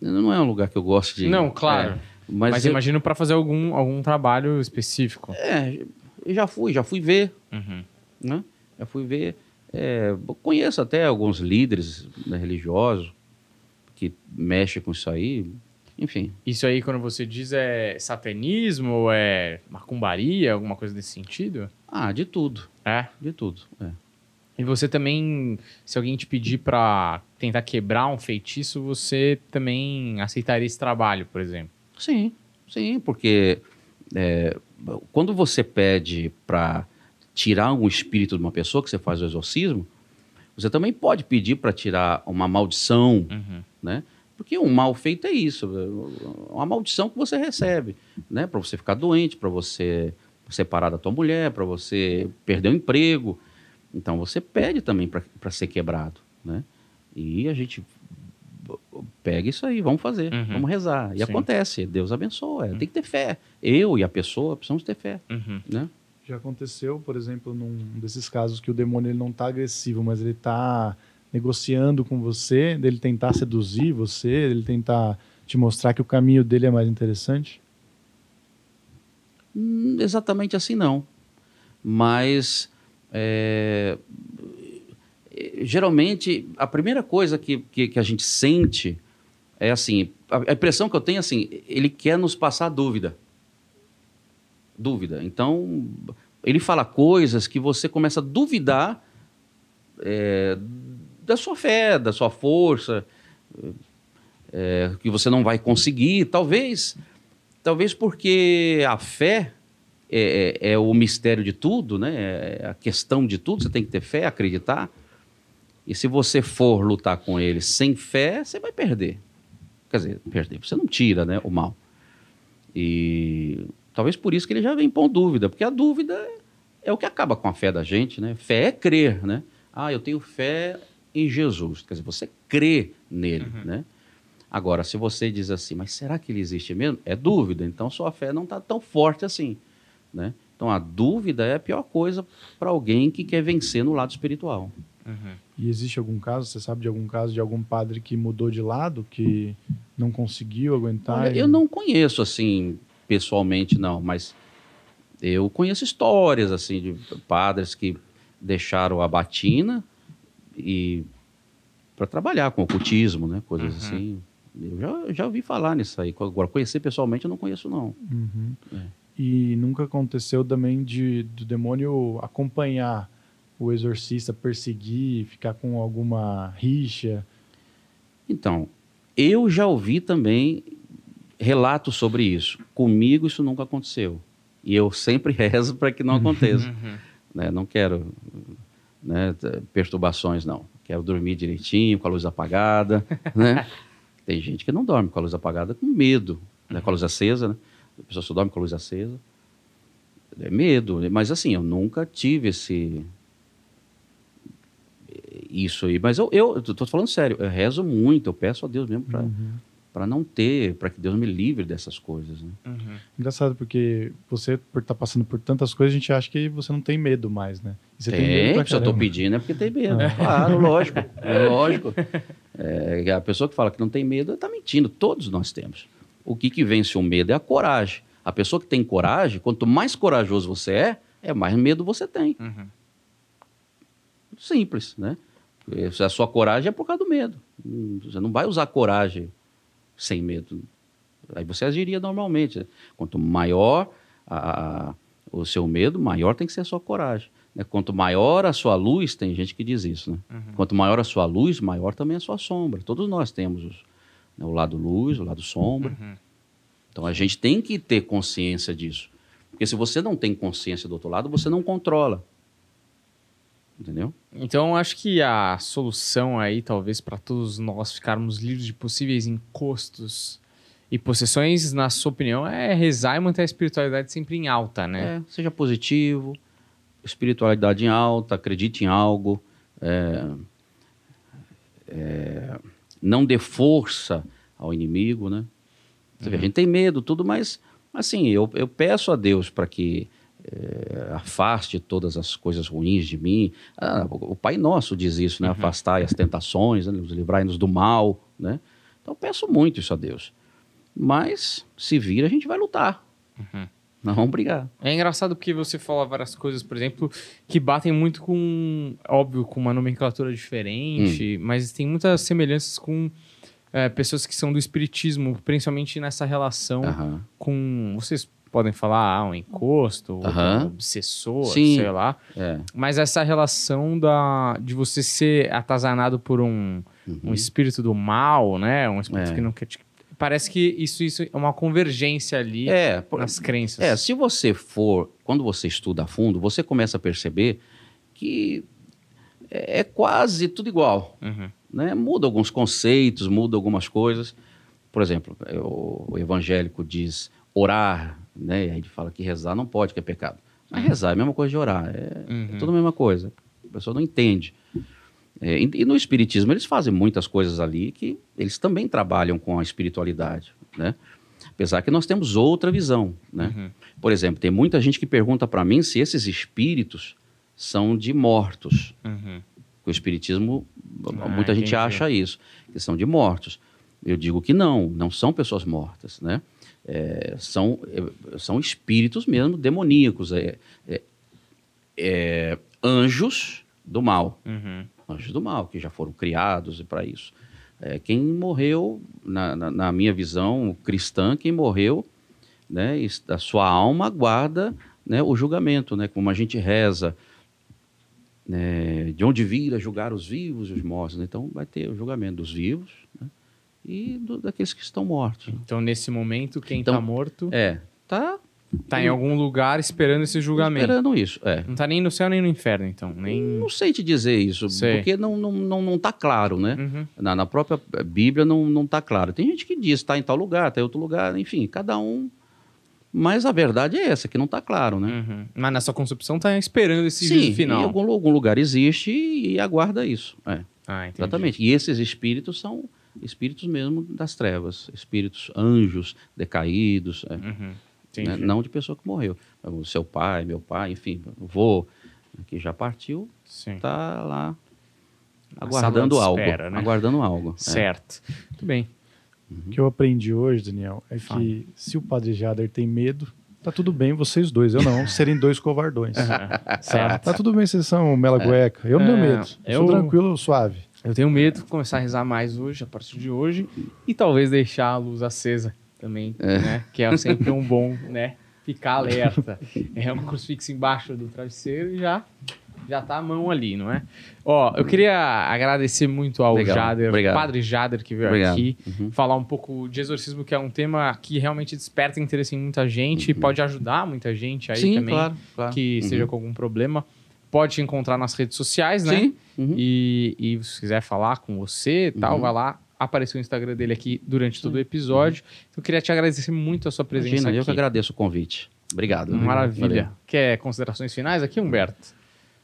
Não é um lugar que eu gosto de. Não, claro. É, mas Mas, eu, imagino pra fazer algum, algum trabalho específico. é, eu já fui, já fui ver, Uhum. né? Já fui ver. é, conheço até alguns líderes né, religiosos que mexem com isso aí. Enfim, Isso aí, quando você diz, é satanismo ou é macumbaria, alguma coisa desse sentido? ah, de tudo, É. de tudo. é. E você também, se alguém te pedir pra tentar quebrar um feitiço, você também aceitaria esse trabalho, por exemplo? Sim, sim, porque é, quando você pede para tirar um espírito de uma pessoa, que você faz o exorcismo, você também pode pedir para tirar uma maldição, Uhum. né? Porque um mal feito é isso, uma maldição que você recebe, né? Para você ficar doente, para você separar da tua mulher, para você perder o emprego. Então você pede também para ser quebrado, né? E a gente pega isso aí, vamos fazer, Uhum. vamos rezar. E Sim. acontece, Deus abençoa, tem que ter fé. Eu e a pessoa precisamos ter fé, Uhum. né? Já aconteceu, por exemplo, num desses casos que o demônio ele não tá agressivo, mas ele tá negociando com você, dele tentar seduzir você, ele tentar te mostrar que o caminho dele é mais interessante? Hum, exatamente assim não. Mas é, geralmente a primeira coisa que, que, que a gente sente é assim, a, a impressão que eu tenho é assim, ele quer nos passar dúvida. Dúvida. Então, ele fala coisas que você começa a duvidar é, da sua fé, da sua força, é, que você não vai conseguir. Talvez, talvez porque a fé é, é- é o mistério de tudo, né? É a questão de tudo. Você tem que ter fé, acreditar. E se você for lutar com ele sem fé, você vai perder. Quer dizer, perder. Você não tira, né, o mal. E talvez por isso que ele já vem pôr dúvida, porque a dúvida é o que acaba com a fé da gente, né? Fé é crer, né? Ah, eu tenho fé em Jesus. Quer dizer, você crê nele, né? Agora, se você diz assim, mas será que ele existe mesmo? É dúvida. Então, sua fé não está tão forte assim, né? Então, a dúvida é a pior coisa para alguém que quer vencer no lado espiritual. Uhum. E existe algum caso, você sabe de algum caso de algum padre que mudou de lado, que não conseguiu aguentar? Olha, e- eu não conheço assim pessoalmente não, mas eu conheço histórias assim de padres que deixaram a batina e para trabalhar com ocultismo, né, coisas Uhum. assim. Eu já, já ouvi falar nisso aí. Agora conhecer pessoalmente eu não conheço não. Uhum. É. E nunca aconteceu também de do demônio acompanhar o exorcista, perseguir, ficar com alguma rixa. Então, eu já ouvi também relatos sobre isso. Comigo isso nunca aconteceu. E eu sempre rezo para que não aconteça. Uhum. né? Não quero né, perturbações, não. Quero dormir direitinho, com a luz apagada, né? Tem gente que não dorme com a luz apagada com medo, né? Com a luz acesa, né? A pessoa só dorme com a luz acesa. É medo, mas assim, eu nunca tive esse isso aí, mas eu, eu tô falando sério, eu rezo muito, eu peço a Deus mesmo para Uhum. não ter, para que Deus me livre dessas coisas, né? Uhum. Engraçado, porque você, por estar passando por tantas coisas, a gente acha que você não tem medo mais, né? E você tem, medo Tem, pra se eu estou caramba. pedindo é porque tem medo. Claro, lógico. É lógico. É, a pessoa que fala que não tem medo está mentindo. Todos nós temos. O que, que vence o medo é a coragem. A pessoa que tem coragem, quanto mais corajoso você é, é mais medo você tem. Uhum. Simples, né? A sua coragem é por causa do medo. Você não vai usar coragem sem medo. Aí você agiria normalmente. Quanto maior a- a- o seu medo, maior tem que ser a sua coragem. né? Quanto maior a sua luz, tem gente que diz isso, né? Uhum. Quanto maior a sua luz, maior também a sua sombra. Todos nós temos os- né, o lado luz, o lado sombra. Uhum. Então a gente tem que ter consciência disso. Porque se você não tem consciência do outro lado, você não controla. Entendeu? Então, acho que a solução aí, talvez, para todos nós ficarmos livres de possíveis encostos e possessões, na sua opinião, é rezar e manter a espiritualidade sempre em alta, né? É, seja positivo, espiritualidade em alta, acredite em algo, é, é, não dê força ao inimigo, né? Você vê, A gente tem medo, tudo, mas assim, eu, eu peço a Deus para que é, afaste todas as coisas ruins de mim. Ah, o Pai Nosso diz isso, né? Afastai as tentações, né? nos livrai-nos do mal, né? Então eu peço muito isso a Deus. Mas se vir, a gente vai lutar. Não vamos brigar. É engraçado porque você fala várias coisas, por exemplo, que batem muito com, óbvio, com uma nomenclatura diferente, mas tem muitas semelhanças com é, pessoas que são do espiritismo, principalmente nessa relação Aham. com. Vocês podem falar, ah, um encosto, ou Aham. um obsessor, Sim. sei lá. É. Mas essa relação da, de você ser atazanado por um, um espírito do mal, né? Um espírito Uhum. É. que não quer te parece que isso, isso é uma convergência ali É, por- nas crenças. É, se você for, quando você estuda a fundo, você começa a perceber que é é quase tudo igual. Uhum. Né? Muda alguns conceitos, muda algumas coisas. Por exemplo, o evangélico diz orar, né? E aí ele fala que rezar não pode, que é pecado. Mas rezar é a mesma coisa de orar, é, é Uhum. tudo a mesma coisa. A pessoa não entende. É, e, no Espiritismo eles fazem muitas coisas ali que eles também trabalham com a espiritualidade, né? Apesar que nós temos outra visão, né? Uhum. Por exemplo, tem muita gente que pergunta para mim se esses espíritos são de mortos. Uhum. O espiritismo, Ah, muita gente entendi. acha isso, que são de mortos. Eu digo que não, não são pessoas mortas, né? É, são, é, são espíritos mesmo demoníacos, é, é- é anjos do mal, Uhum. anjos do mal, que já foram criados para isso. É, quem morreu, na, na- na minha visão cristã, quem morreu, né, a sua alma guarda né, o julgamento, né, como a gente reza, né, de onde vir a julgar os vivos e os mortos. né? Então vai ter o julgamento dos vivos né, e do- daqueles que estão mortos. Então, nesse momento, quem Então, tá morto É, tá tá em algum lugar esperando esse julgamento. esperando isso. É. Não tá nem no céu nem no inferno, então. Nem. Não sei te dizer isso, Sei. porque não, não, não, não tá claro, né? Uhum. Na, na própria Bíblia não, não tá claro. Tem gente que diz está em tal lugar, está em outro lugar, enfim, cada um. Mas a verdade é essa, que não tá claro, né? Uhum. Mas na sua concepção tá esperando esse Sim, juízo em final. algum, algum lugar existe e, aguarda isso. É, Ah, exatamente. E esses espíritos são espíritos mesmo das trevas, espíritos anjos decaídos, é, Uhum. né? Não de pessoa que morreu. O seu pai, meu pai, enfim, o vô que já partiu, Sim. tá lá aguardando algo. espera, né? Aguardando algo. é. Certo. Muito bem. O que eu aprendi hoje, Daniel, é Fala. que se o Padre Jader tem medo, tá tudo bem vocês dois, eu não, serem dois covardões. Tá, certo. tá tudo bem vocês são mela cueca. Eu não tenho É, medo. Eu eu- sou tranquilo, suave. Eu tenho medo de começar a rezar mais hoje, a partir de hoje, e talvez deixar a luz acesa também, né? Que é sempre um bom, né? Ficar alerta. É um crucifixo embaixo do travesseiro e já, já tá a mão ali, não é? Ó, eu queria agradecer muito ao Legal, Jader, obrigado. Padre Jader, que veio Obrigado. aqui, Uhum. falar um pouco de exorcismo, que é um tema que realmente desperta interesse em muita gente e pode ajudar muita gente aí Sim, também claro, claro. que Uhum. esteja com algum problema. Pode te encontrar nas redes sociais, né? Sim. Uhum. E, e se quiser falar com você e tal, Uhum. vai lá. Apareceu o Instagram dele aqui durante todo o episódio. Então, eu queria te agradecer muito a sua presença Imagina, eu que aqui. agradeço o convite. Obrigado. Maravilha. Valeu. Quer considerações finais aqui, Humberto?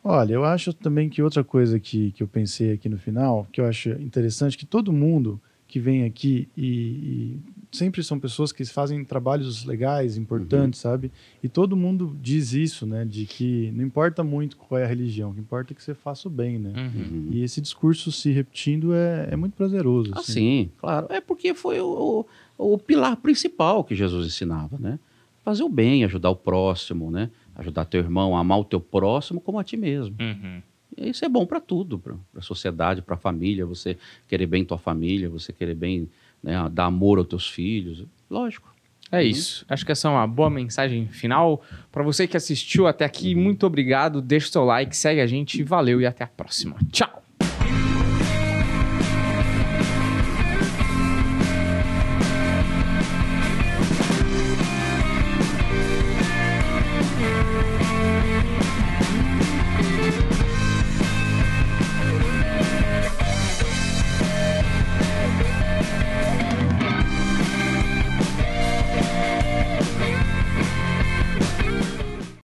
Olha, eu acho também que outra coisa que, que eu pensei aqui no final, que eu acho interessante, que todo mundo que vem aqui e, e sempre são pessoas que fazem trabalhos legais, importantes, sabe? E todo mundo diz isso, né? De que não importa muito qual é a religião, o que importa é que você faça o bem, né? Uhum. E esse discurso se repetindo é, é muito prazeroso. Ah, assim. sim, claro. É porque foi o, o, o pilar principal que Jesus ensinava, né? Fazer o bem, ajudar o próximo, né? Ajudar teu irmão, amar o teu próximo como a ti mesmo. Uhum. Isso é bom para tudo, para a sociedade, para a família, você querer bem tua família, você querer bem, né, dar amor aos teus filhos. Lógico. É isso. Acho que essa é uma boa mensagem final. Para você que assistiu até aqui, muito obrigado. Deixa o seu like, segue a gente. Valeu e até a próxima. Tchau!